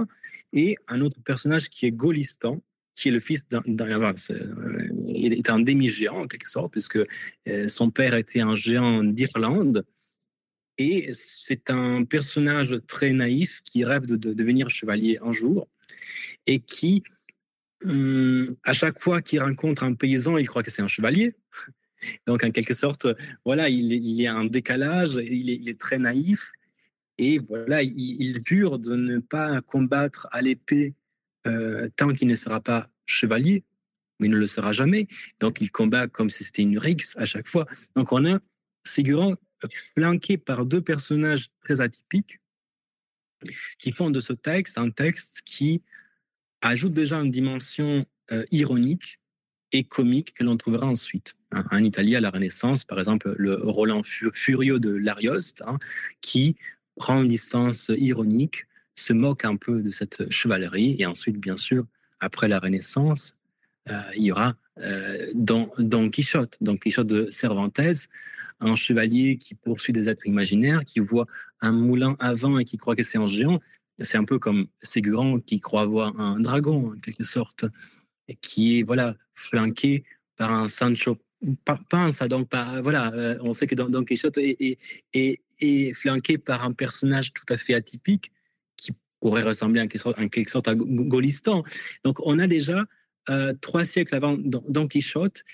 Et un autre personnage qui est Golistan, qui est le fils d'un. Euh, il est un demi-géant, en quelque sorte, puisque euh, son père était un géant d'Irlande. Et c'est un personnage très naïf qui rêve de devenir chevalier un jour et qui Hum, à chaque fois qu'il rencontre un paysan, il croit que c'est un chevalier. [laughs] Donc, en quelque sorte, voilà, il, y a un décalage, il est, très naïf. Et voilà, il, jure de ne pas combattre à l'épée euh, tant qu'il ne sera pas chevalier, mais il ne le sera jamais. Donc, il combat comme si c'était une rixe à chaque fois. Donc, on a Ségurant flanqué par deux personnages très atypiques qui font de ce texte un texte qui ajoute déjà une dimension euh, ironique et comique que l'on trouvera ensuite. Hein, en Italie, à la Renaissance, par exemple, le Roland Furio de l'Arioste, hein, qui prend une distance ironique, se moque un peu de cette chevalerie, et ensuite, bien sûr, après la Renaissance, euh, il y aura euh, Don, Don, Quichotte, Don Quichotte de Cervantes, un chevalier qui poursuit des êtres imaginaires, qui voit un moulin à vent et qui croit que c'est un géant. C'est un peu comme Ségurant qui croit voir un dragon, en quelque sorte, et qui est voilà flanqué par un Sancho Panza. Donc, voilà, euh, on sait que Don, Don Quichotte est, est, flanqué par un personnage tout à fait atypique pourrait ressembler en quelque sorte, à Golistan. Donc, on a déjà euh, trois siècles avant Don Quichotte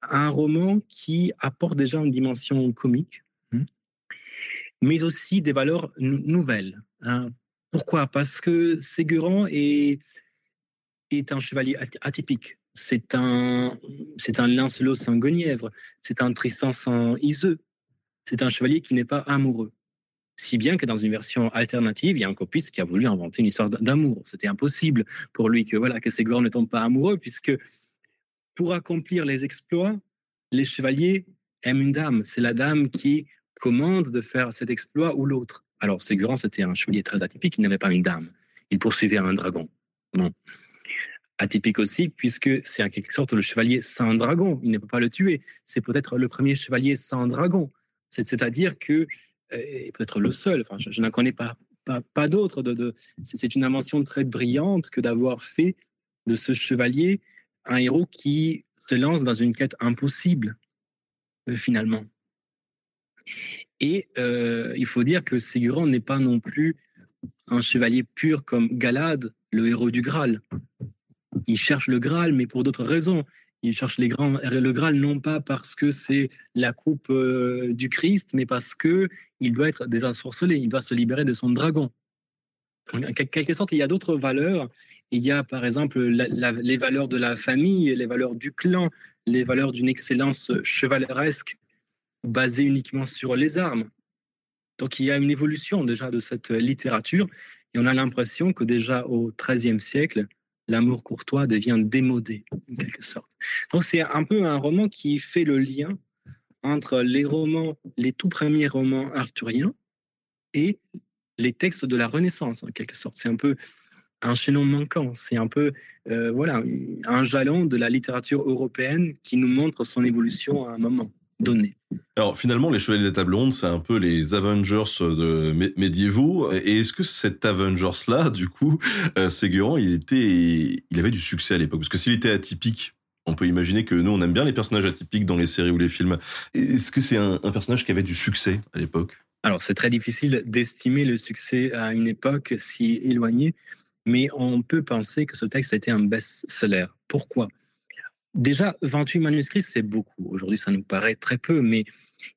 un roman qui apporte déjà une dimension comique, hmm. mais aussi des valeurs nouvelles. Hein. Pourquoi? Parce que Ségurant est, est un chevalier atypique. C'est un, c'est un Lancelot sans Guenièvre. C'est un Tristan sans Iseux. C'est un chevalier qui n'est pas amoureux. Si bien que dans une version alternative, il y a un copiste qui a voulu inventer une histoire d'amour. C'était impossible pour lui que voilà que ne tombe pas amoureux, puisque pour accomplir les exploits, les chevaliers aiment une dame. C'est la dame qui commande de faire cet exploit ou l'autre. Alors, Ségurant, c'était un chevalier très atypique, il n'avait pas une dame. Il poursuivait un dragon. Atypique aussi, puisque c'est en quelque sorte le chevalier sans dragon. Il ne peut pas le tuer. C'est peut-être le premier chevalier sans dragon. C'est-à-dire que, euh, peut-être le seul, enfin, je, n'en connais pas, pas, d'autres. De, c'est une invention très brillante que d'avoir fait de ce chevalier un héros qui se lance dans une quête impossible, euh, finalement. Et euh, il faut dire que Ségurant n'est pas non plus un chevalier pur comme Galad, le héros du Graal. Il cherche le Graal, mais pour d'autres raisons. Il cherche les grands, le Graal non pas parce que c'est la coupe euh, du Christ, mais parce que il doit être désensorcelé, il doit se libérer de son dragon. En quelque sorte, il y a d'autres valeurs il y a par exemple les valeurs de la famille, les valeurs du clan, les valeurs d'une excellence chevaleresque basée uniquement sur les armes. Donc il y a une évolution déjà de cette littérature et on a l'impression que déjà au XIIIe siècle, l'amour courtois devient démodé en quelque sorte. Donc c'est un peu un roman qui fait le lien entre les romans, les tout premiers romans arthuriens et les textes de la Renaissance en quelque sorte. C'est un peu un chaînon manquant. C'est un peu euh, voilà, un jalon de la littérature européenne qui nous montre son évolution à un moment donné. Alors finalement, les Chevaliers des Tables Rondes, c'est un peu les Avengers de médiévaux. Et est-ce que cet Avengers-là, du coup, euh, Ségurant, il était, il avait du succès à l'époque? Parce que s'il était atypique, on peut imaginer que nous, on aime bien les personnages atypiques dans les séries ou les films. Est-ce que c'est un, un personnage qui avait du succès à l'époque? Alors, c'est très difficile d'estimer le succès à une époque si éloignée, mais on peut penser que ce texte a été un best-seller. Pourquoi? Déjà, 28 manuscrits, c'est beaucoup. Aujourd'hui, ça nous paraît très peu, mais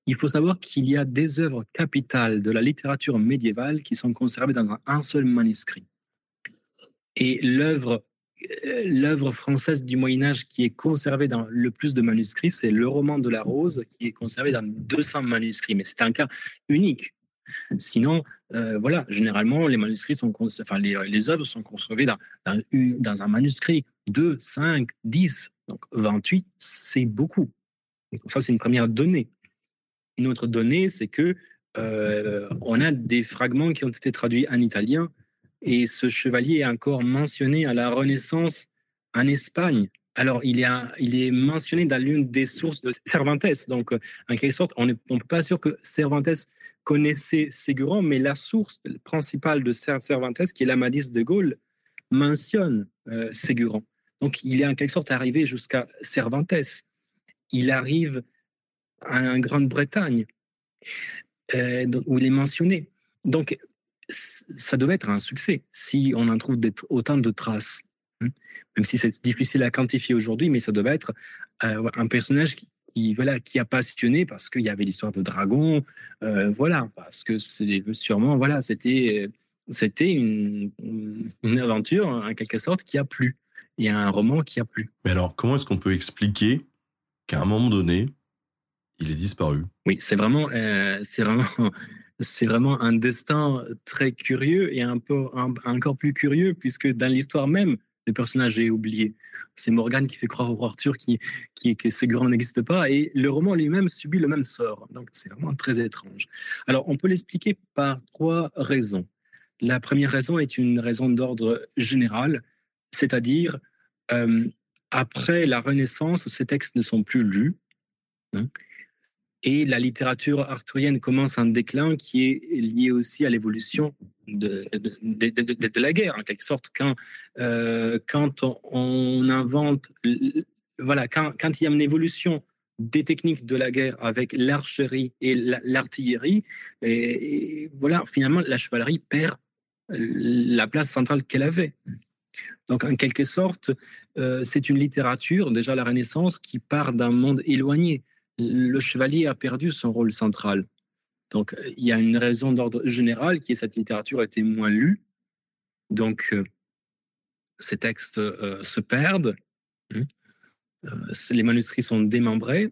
il faut savoir qu'il y a des œuvres capitales de la littérature médiévale qui sont conservées dans un, seul manuscrit. Et l'œuvre euh, l'œuvre française du Moyen Âge qui est conservée dans le plus de manuscrits, c'est le roman de la Rose qui est conservé dans 200 manuscrits. Mais c'est un cas unique. Sinon, euh, voilà, généralement, les manuscrits sont, enfin, les, œuvres sont construites dans, dans, un manuscrit. 2, 5, 10, donc 28, c'est beaucoup. Ça, c'est une première donnée. Une autre donnée, c'est que euh, on a des fragments qui ont été traduits en italien et ce chevalier est encore mentionné à la Renaissance en Espagne. Alors, il est, mentionné dans l'une des sources de Cervantes. Donc, en quelque sorte, on ne peut pas sûr que Cervantes connaissait Ségurant, mais la source principale de Cervantes, qui est l'Amadis de Gaulle, mentionne euh, Ségurant. Donc, il est en quelque sorte arrivé jusqu'à Cervantes. Il arrive en Grande-Bretagne, euh, où il est mentionné. Donc, ça devait être un succès si on en trouve autant de traces. Hein. Même si c'est difficile à quantifier aujourd'hui, mais ça devait être euh, un personnage qui, voilà, qui a passionné parce qu'il y avait l'histoire de dragon, euh, voilà, parce que c'est sûrement, voilà, c'était, c'était une, une, aventure en quelque sorte qui a plu. Il y a un roman qui a plu. Mais alors, comment est-ce qu'on peut expliquer qu'à un moment donné, Il est disparu? Oui, c'est vraiment, euh, c'est vraiment, [laughs] c'est vraiment un destin très curieux et un peu un- encore plus curieux puisque dans l'histoire même, le personnage est oublié. C'est Morgane qui fait croire au roi Arthur qui, qui, que Ségurant n'existe pas et le roman lui-même subit le même sort. Donc c'est vraiment très étrange. Alors on peut l'expliquer par trois raisons. La première raison est une raison d'ordre général, c'est-à-dire euh, après la Renaissance, ces textes ne sont plus lus. hein, et la littérature arthurienne commence un déclin qui est lié aussi à l'évolution de, la guerre, en quelque sorte. Quand, euh, quand on, invente, voilà, quand, il y a une évolution des techniques de la guerre avec l'archerie et la- l'artillerie, et voilà, finalement, la chevalerie perd la place centrale qu'elle avait. Donc, en quelque sorte, euh, c'est une littérature, déjà la Renaissance, qui part d'un monde éloigné le chevalier a perdu son rôle central. Donc, il y a une raison d'ordre général qui est cette littérature a été moins lue. Donc, euh, ces textes euh, se perdent. Euh, les manuscrits sont démembrés.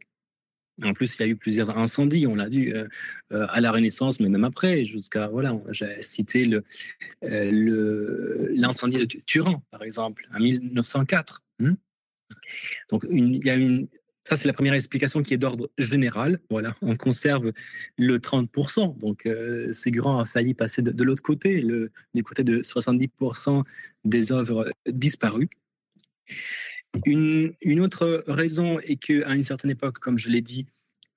En plus, il y a eu plusieurs incendies, on l'a dit, euh, euh, à la Renaissance, mais même après, jusqu'à, voilà, j'ai cité le, euh, l'incendie de Tu- Turin, par exemple, en 1904. hein. Donc, il y a une, ça, c'est la première explication qui est d'ordre général. Voilà, on conserve le 30%. Donc, euh, Ségurant a failli passer de, l'autre côté, du côté de 70% des œuvres disparues. Une, autre raison est qu'à une certaine époque, comme je l'ai dit,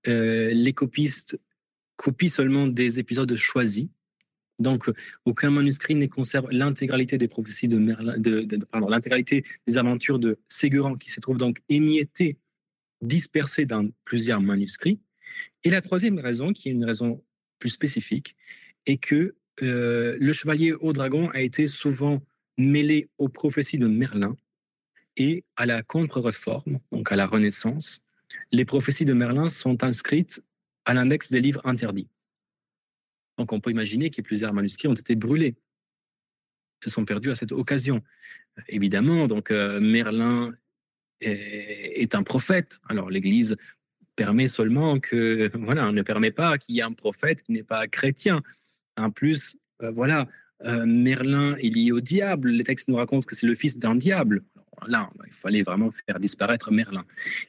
euh, les copistes copient seulement des épisodes choisis. Donc, aucun manuscrit ne conserve l'intégralité des prophéties de Merlin, de, l'intégralité des aventures de Ségurant, qui se trouve donc émiettées dispersés dans plusieurs manuscrits. Et la troisième raison, qui est une raison plus spécifique, est que euh, le chevalier au dragon a été souvent mêlé aux prophéties de Merlin et à la contre-réforme, donc à la Renaissance. Les prophéties de Merlin sont inscrites à l'index des livres interdits. Donc on peut imaginer que plusieurs manuscrits ont été brûlés, se sont perdus à cette occasion. Évidemment, donc euh, Merlin est, un prophète. Alors l'Église permet seulement que, [laughs] voilà, ne permet pas qu'il y ait un prophète qui n'est pas chrétien. En plus, euh, voilà, euh, Merlin est lié au diable. Les textes nous racontent que c'est le fils d'un diable. Là, il fallait vraiment faire disparaître Merlin.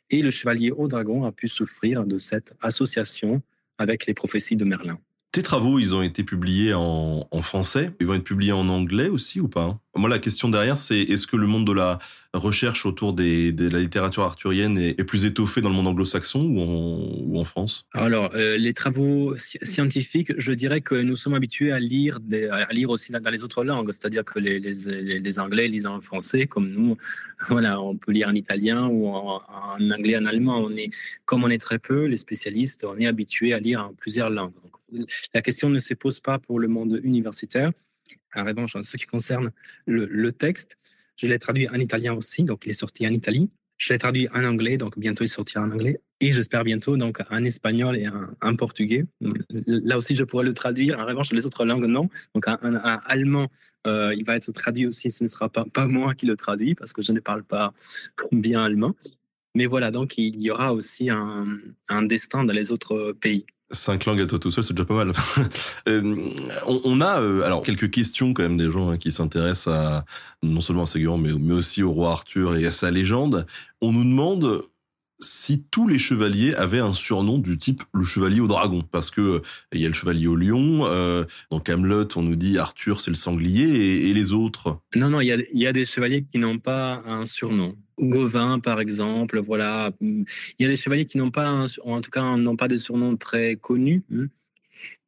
Et le chevalier au dragon a pu souffrir de cette association avec les prophéties de Merlin. Tes travaux, ils ont été publiés en, français. Ils vont être publiés en anglais aussi ou pas? Moi, la question derrière, c'est est-ce que le monde de la recherche autour de la littérature arthurienne est, plus étoffé dans le monde anglo-saxon ou en, France? Alors, euh, les travaux sci- scientifiques, je dirais que nous sommes habitués à lire, à lire aussi dans, les autres langues, c'est-à-dire que les, Anglais lisent en français, comme nous, [laughs] voilà, on peut lire en italien ou en, anglais, en allemand. On est, comme on est très peu, les spécialistes, on est habitués à lire en plusieurs langues. La question ne se pose pas pour le monde universitaire. En revanche, en ce qui concerne le, texte, je l'ai traduit en italien aussi, donc il est sorti en Italie. Je l'ai traduit en anglais, donc bientôt il sortira en anglais. Et j'espère bientôt donc en espagnol et en, portugais. Là aussi, je pourrais le traduire. En revanche, les autres langues, non. Donc en, allemand, euh, il va être traduit aussi. Ce ne sera pas, moi qui le traduis parce que je ne parle pas bien allemand. Mais voilà, donc il y aura aussi un destin dans les autres pays. Cinq langues à toi tout seul, c'est déjà pas mal. [laughs] Euh, on, a euh, alors quelques questions quand même des gens hein, qui s'intéressent à non seulement à Ségurant, mais, mais aussi au roi Arthur et à sa légende. On nous demande si tous les chevaliers avaient un surnom du type le chevalier au dragon, parce que euh, il y a le chevalier au lion. Dans Camelot, on nous dit Arthur c'est le sanglier et, les autres? Non, non, il y a des chevaliers qui n'ont pas un surnom. Gauvin, par exemple, voilà. Il y a des chevaliers qui n'ont pas, un en tout cas, n'ont pas de surnoms très connus. hein.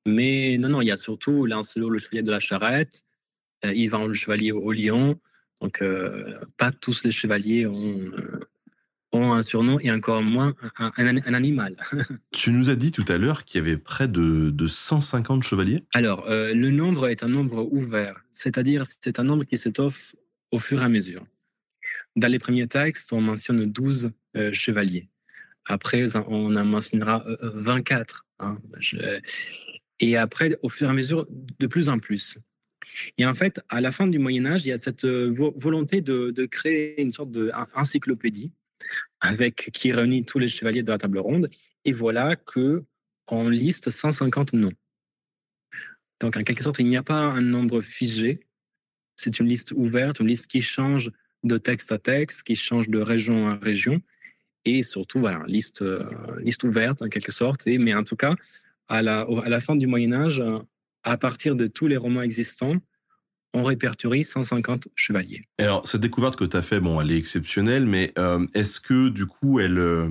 Mais non, non, il y a surtout Lancelot, le chevalier de la charrette, euh, Yvan, le chevalier au lion. Donc, euh, pas tous les chevaliers ont, euh, ont un surnom et encore moins un, un- un animal. [laughs] Tu nous as dit tout à l'heure qu'il y avait près de, de 150 chevaliers. Alors, euh, le nombre est un nombre ouvert, c'est-à-dire c'est un nombre qui s'étoffe au fur et à mesure. Dans les premiers textes, on mentionne 12 euh, chevaliers. Après, on en mentionnera euh, euh, 24. hein. Et après, au fur et à mesure, de plus en plus. Et en fait, à la fin du Moyen Âge, il y a cette euh, vo- volonté de, de créer une sorte d'encyclopédie avec qui réunit tous les chevaliers de la table ronde. Et voilà que on liste 150 noms. Donc, en quelque sorte, il n'y a pas un nombre figé. C'est une liste ouverte, une liste qui change de texte à texte, qui change de région à région. Et surtout, voilà, liste, euh, liste ouverte, en quelque sorte. Mais en tout cas, à la, à la fin du Moyen-Âge, à partir de tous les romans existants, on répertorie 150 chevaliers. alors, cette découverte que tu as faite, bon, elle est exceptionnelle, mais euh, est-ce que du coup, elle, euh,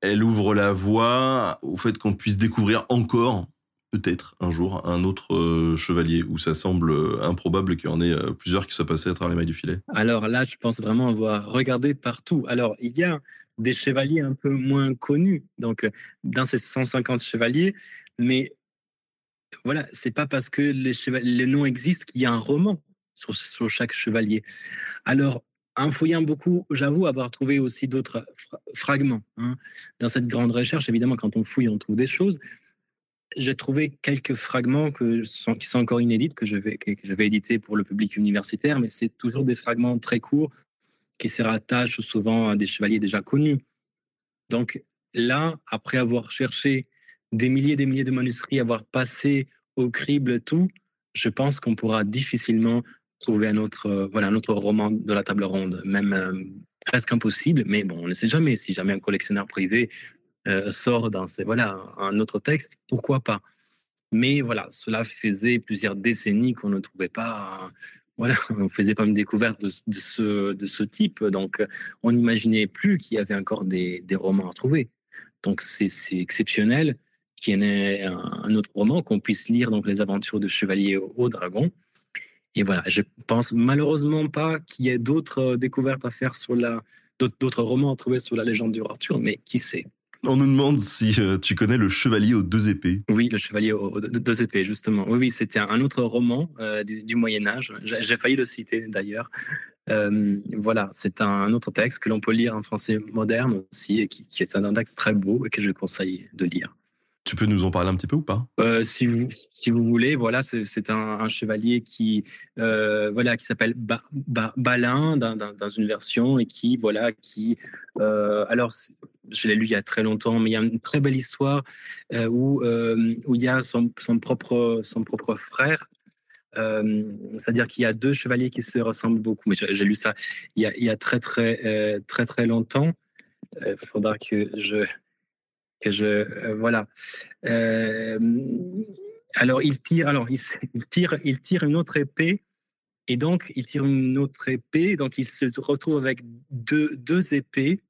elle ouvre la voie au fait qu'on puisse découvrir encore, peut-être un jour, un autre euh, chevalier, où ça semble improbable qu'il y en ait plusieurs qui soient passés à travers les mailles du filet Alors là, je pense vraiment avoir regardé partout. Alors, il y a des chevaliers un peu moins connus, donc dans ces 150 chevaliers, mais voilà, c'est pas parce que les, les noms existent qu'il y a un roman sur, chaque chevalier. Alors, en fouillant beaucoup, j'avoue avoir trouvé aussi d'autres fragments. Hein. Dans cette grande recherche, évidemment, quand on fouille, on trouve des choses. J'ai trouvé quelques fragments qui sont encore inédits, que je, vais, que je vais éditer pour le public universitaire, mais c'est toujours des fragments très courts qui se rattachent souvent à des chevaliers déjà connus. Donc là, après avoir cherché des milliers et des milliers de manuscrits, avoir passé au crible tout, je pense qu'on pourra difficilement trouver un autre, euh, voilà, un autre roman de la table ronde, même euh, presque impossible, mais bon, on ne sait jamais. Si jamais un collectionneur privé euh, sort dans voilà, un autre texte, pourquoi pas? Mais voilà, cela faisait plusieurs décennies qu'on ne trouvait pas. Voilà, [laughs] on faisait pas une découverte de, ce, de ce type, donc on n'imaginait plus qu'il y avait encore des, des romans à trouver. Donc c'est exceptionnel qui est un, autre roman qu'on puisse lire, donc les aventures de Chevalier au, Dragon. Et voilà, je pense malheureusement pas qu'il y ait d'autres euh, découvertes à faire sur la, d'autres romans à trouver sur la légende du Arthur, mais qui sait? On nous demande si euh, tu connais le Chevalier aux deux épées. Oui, le Chevalier aux deux épées, justement. Oui, oui, c'était un autre roman euh, du, Moyen Âge. J'ai failli le citer d'ailleurs. voilà, c'est un autre texte que l'on peut lire en français moderne aussi, qui, qui est un texte très beau et que je conseille de lire. Tu peux nous en parler un petit peu ou pas? Euh, si, vous, si vous voulez, voilà, c'est un, chevalier qui, euh, voilà, qui s'appelle Balin dans, une version et qui, voilà, qui, euh, alors, je l'ai lu il y a très longtemps, mais il y a une très belle histoire où, où il y a son, son propre, son propre frère. C'est-à-dire qu'il y a deux chevaliers qui se ressemblent beaucoup. Mais j'ai lu ça il y, a, il y a très très très très longtemps. Il faudra que je que je euh, voilà. Euh, alors il tire, alors il, tire, il tire une autre épée et donc il tire une autre épée, donc il se retrouve avec deux, deux épées.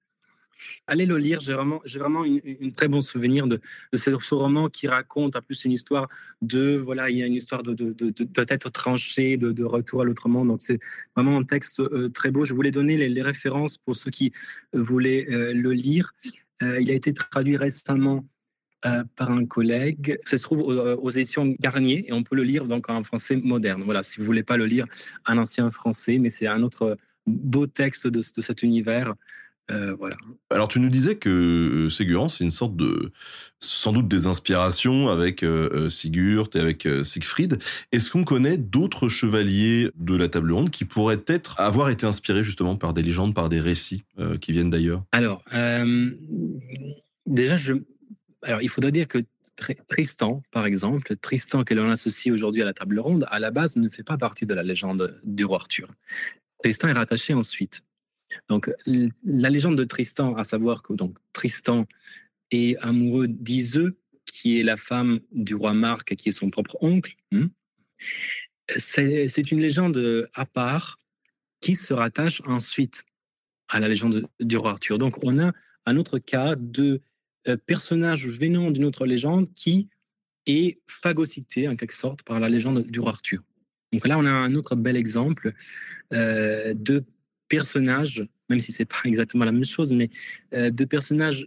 Allez le lire, j'ai vraiment, j'ai vraiment une, très bon souvenir de, de ce, roman qui raconte en plus une histoire de, voilà, il y a une histoire de, de tête tranchée, de, de retour à l'autre monde. Donc c'est vraiment un texte euh, très beau. Je voulais donner les, références pour ceux qui voulaient le lire. Euh, il a été traduit récemment euh, par un collègue. Ça se trouve euh, aux, éditions Garnier et on peut le lire donc en français moderne. Voilà, si vous voulez pas le lire en ancien français, mais c'est un autre beau texte de cet univers euh, voilà. Alors tu nous disais que euh, Ségurant, c'est une sorte de, sans doute des inspirations avec euh, Sigurd et avec Siegfried. Est-ce qu'on connaît d'autres chevaliers de la table ronde qui pourraient être avoir été inspirés justement par des légendes, par des récits qui viennent d'ailleurs? Alors déjà, je, alors il faudrait dire que Tristan, par exemple, Tristan que l'on associe aujourd'hui à la table ronde, à la base ne fait pas partie de la légende du roi Arthur. Tristan est rattaché ensuite. Donc, la légende de Tristan, à savoir que donc, Tristan est amoureux d'Iseux, qui est la femme du roi Marc, qui est son propre oncle. Hmm, c'est une légende à part qui se rattache ensuite à la légende du roi Arthur. Donc, on a un autre cas de euh, personnage venant d'une autre légende qui est phagocyté, en quelque sorte, par la légende du roi Arthur. Donc là, on a un autre bel exemple euh, de personnages, même si c'est pas exactement la même chose, mais euh, de personnages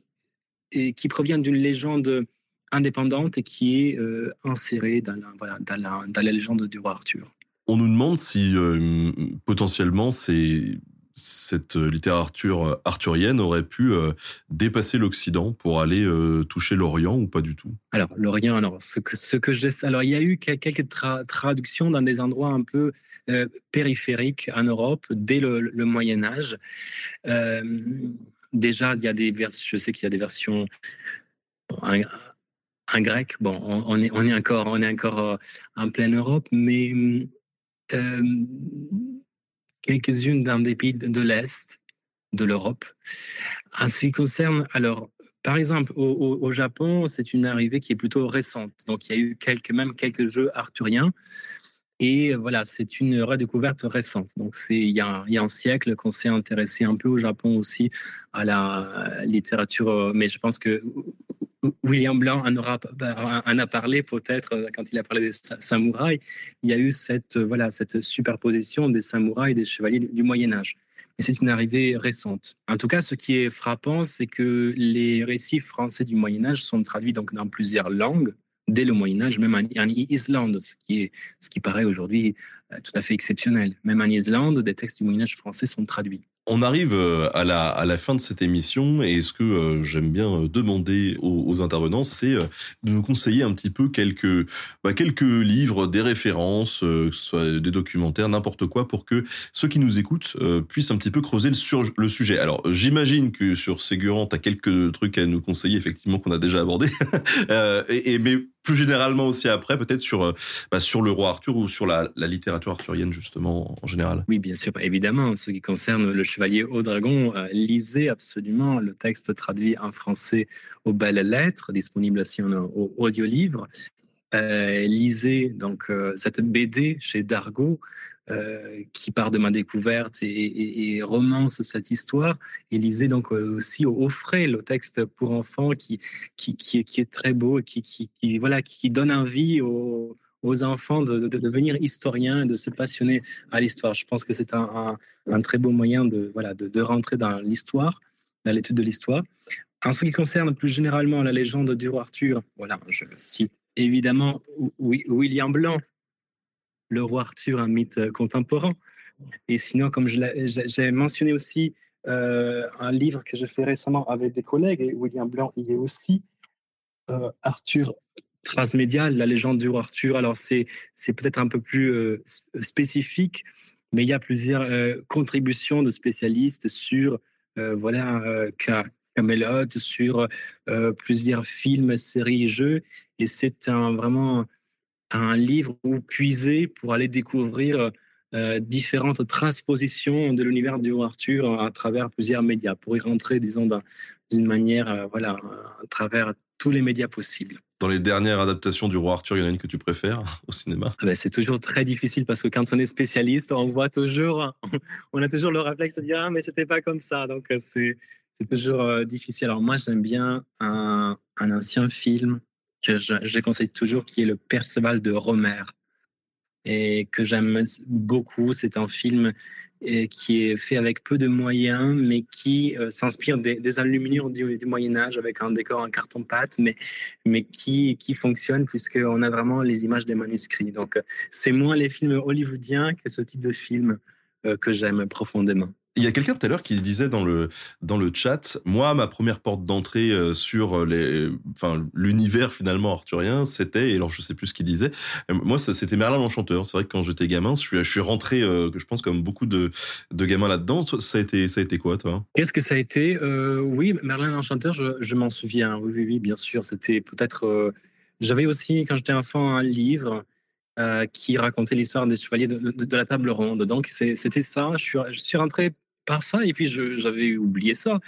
qui proviennent d'une légende indépendante et qui est euh, insérée dans la, légende du roi Arthur. On nous demande si euh, potentiellement c'est cette littérature arthurienne aurait pu dépasser l'Occident pour aller toucher l'Orient ou pas du tout? Alors l'Orient, alors ce que ce que je alors il y a eu quelques traductions dans des endroits un peu euh, périphérique en Europe dès le, Moyen Âge. Euh, déjà, il y a des je sais qu'il y a des versions un, un grec. Bon, on, est, encore, on est encore euh, en pleine Europe, mais euh, quelques-unes dans des pays de, l'Est, de l'Europe. En ce qui concerne, alors, par exemple, au Japon, c'est une arrivée qui est plutôt récente. Donc, il y a eu quelques, même quelques jeux arthuriens. Et voilà, c'est une redécouverte récente. Donc, c'est il, y a, il y a un siècle qu'on s'est intéressé un peu au Japon aussi à la littérature. Mais je pense que William Blanc en, a parlé peut-être quand il a parlé des samouraïs. Il y a eu cette, voilà, cette superposition des samouraïs et des chevaliers du Moyen Âge. Mais c'est une arrivée récente. En tout cas, ce qui est frappant, c'est que les récits français du Moyen Âge sont traduits donc dans plusieurs langues dès le Moyen Âge, même en, en Islande, ce qui, est, ce qui paraît aujourd'hui euh, tout à fait exceptionnel. Même en Islande, des textes du Moyen Âge français sont traduits. On arrive euh, à la, à la fin de cette émission et ce que euh, j'aime bien euh, demander aux, intervenants, c'est de nous conseiller un petit peu quelques, bah, quelques livres, des références, soit des documentaires, n'importe quoi, pour que ceux qui nous écoutent puissent un petit peu creuser le, sujet. Alors, j'imagine que sur Ségurant, tu as quelques trucs à nous conseiller, effectivement, qu'on a déjà abordé. [laughs] et, mais plus généralement aussi après, peut-être sur, bah, sur le roi Arthur ou sur la, littérature arthurienne, justement, en général. Oui, bien sûr, évidemment. Ce qui concerne le Chevalier au Dragon, euh, lisez absolument le texte traduit en français aux belles lettres, disponible aussi en audio-livre. Euh, lisez donc euh, cette BD chez Dargaud euh, qui part de ma découverte et, romance cette histoire. Et lisez donc aussi au, frais le texte pour enfants qui, qui, qui, est, très beau qui, qui, qui, voilà, qui donne envie aux, enfants de, de, de, devenir historiens de se passionner à l'histoire. Je pense que c'est un, un, un, très beau moyen de, voilà, de, de rentrer dans l'histoire, dans l'étude de l'histoire. En ce qui concerne plus généralement la légende du roi Arthur, voilà, je cite évidemment William Blanc, le roi Arthur, un mythe contemporain. Et sinon, comme j'ai mentionné aussi euh, un livre que je fais récemment avec des collègues, et William Blanc y est aussi, euh, Arthur transmédial, la légende du roi Arthur. Alors, c'est peut-être un peu plus euh, spécifique, mais il y a plusieurs euh, contributions de spécialistes sur euh, voilà, Camelot, sur plusieurs films, séries, jeux. Et c'est un, vraiment un livre où puiser pour aller découvrir euh, différentes transpositions de l'univers du roi Arthur à travers plusieurs médias, pour y rentrer, disons, d'une manière, euh, voilà, à travers tous les médias possibles. Dans les dernières adaptations du roi Arthur, il y en a une que tu préfères au cinéma? Ah ben, C'est toujours très difficile parce que quand on est spécialiste, on voit toujours, [laughs] on a toujours le réflexe de dire ah mais c'était pas comme ça, donc euh, c'est c'est toujours euh, difficile. Alors moi j'aime bien un, ancien film que je, conseille toujours qui est le Perceval de Romer et que j'aime beaucoup. C'est un film qui est fait avec peu de moyens, mais qui euh, s'inspire des, des enluminures du, Moyen Âge avec un décor en carton-pâte, mais, mais qui, qui fonctionne puisqu'on a vraiment les images des manuscrits. Donc, c'est moins les films hollywoodiens que ce type de film euh, que j'aime profondément. Il y a quelqu'un tout à l'heure qui disait dans le dans le chat, moi ma première porte d'entrée euh, sur les, enfin l'univers finalement arthurien, c'était, et alors je sais plus ce qu'il disait, euh, moi c'était Merlin l'Enchanteur. C'est vrai que quand j'étais gamin, je suis je suis rentré, euh, je pense comme beaucoup de de gamins là-dedans. Ça a été ça a été quoi toi? Qu'est-ce que ça a été? Euh, Oui, Merlin l'Enchanteur, je, je m'en souviens. Oui, oui, oui, bien sûr. C'était peut-être. Euh, J'avais aussi quand j'étais enfant un livre. Euh, qui racontait l'histoire des chevaliers de, de, de, la table ronde. Donc c'était ça. Je suis, je suis rentré par ça et puis j'avais oublié ça.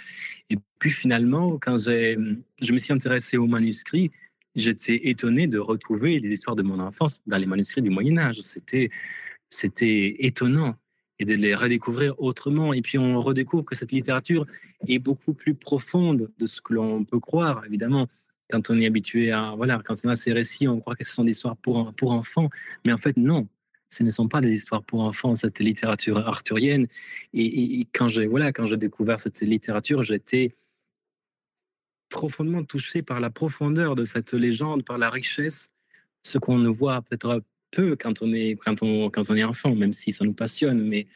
Et puis finalement, quand je me suis intéressé aux manuscrits, j'étais étonné de retrouver les histoires de mon enfance dans les manuscrits du Moyen Âge. C'était étonnant et de les redécouvrir autrement. Et puis on redécouvre que cette littérature est beaucoup plus profonde de ce que l'on peut croire, évidemment. Quand on est habitué à voilà, quand on a ces récits, on croit que ce sont des histoires pour pour enfants, mais en fait non ce ne sont pas des histoires pour enfants, cette littérature arthurienne. Et, quand j'ai voilà, quand découvert cette littérature, j'étais profondément touché par la profondeur de cette légende, par la richesse, ce qu'on ne voit peut-être peu quand on est quand on quand on est enfant, même si ça nous passionne. Mais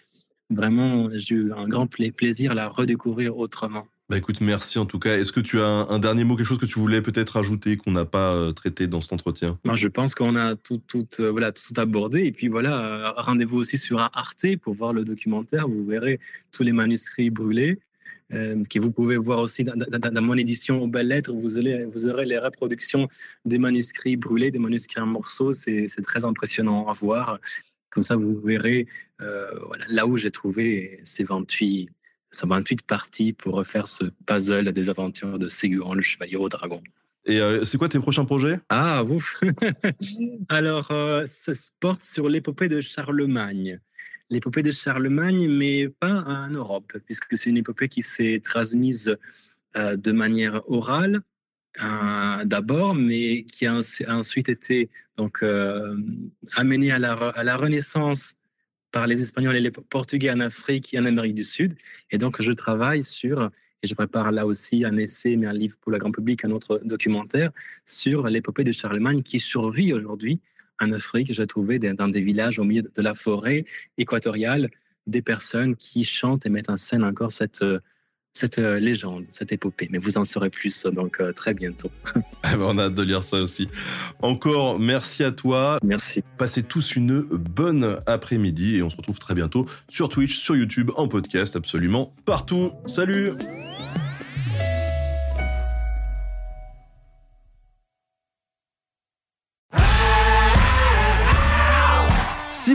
vraiment, j'ai eu un grand plaisir à la redécouvrir autrement. Bah écoute, merci en tout cas. Est-ce que tu as un, dernier mot, quelque chose que tu voulais peut-être ajouter qu'on n'a pas euh, traité dans cet entretien? Moi, Je pense qu'on a tout, tout, euh, voilà, tout abordé. Et puis voilà, euh, rendez-vous aussi sur Arte pour voir le documentaire. Vous verrez tous les manuscrits brûlés. que vous pouvez voir aussi dans, mon édition aux belles lettres. Vous aurez, vous aurez les reproductions des manuscrits brûlés, des manuscrits en morceaux. C'est très impressionnant à voir. Comme ça, vous verrez là où j'ai trouvé ces 28, ces 28 parties pour refaire ce puzzle des aventures de Ségurant, le chevalier au dragon. Et euh, c'est quoi tes prochains projets? Ah, ouf. [laughs] Alors, ça se porte sur l'épopée de Charlemagne. L'épopée de Charlemagne, mais pas en Europe, puisque c'est une épopée qui s'est transmise euh, de manière orale euh, d'abord, mais qui a, ensuite été donc euh, amenée à la, à la Renaissance par les Espagnols et les Portugais en Afrique et en Amérique du Sud. Et donc, je travaille sur, et je prépare là aussi un essai, mais un livre pour le grand public, un autre documentaire, sur l'épopée de Charlemagne qui survit aujourd'hui en Afrique, j'ai trouvé dans des villages au milieu de la forêt équatoriale des personnes qui chantent et mettent en scène encore cette, euh, cette euh, légende, cette épopée. Mais vous en saurez plus donc euh, très bientôt. Ah [laughs] ben, on a hâte de lire ça aussi. Encore merci à toi. Merci. Passez tous une bonne après-midi et on se retrouve très bientôt sur Twitch, sur YouTube, en podcast, absolument partout. Salut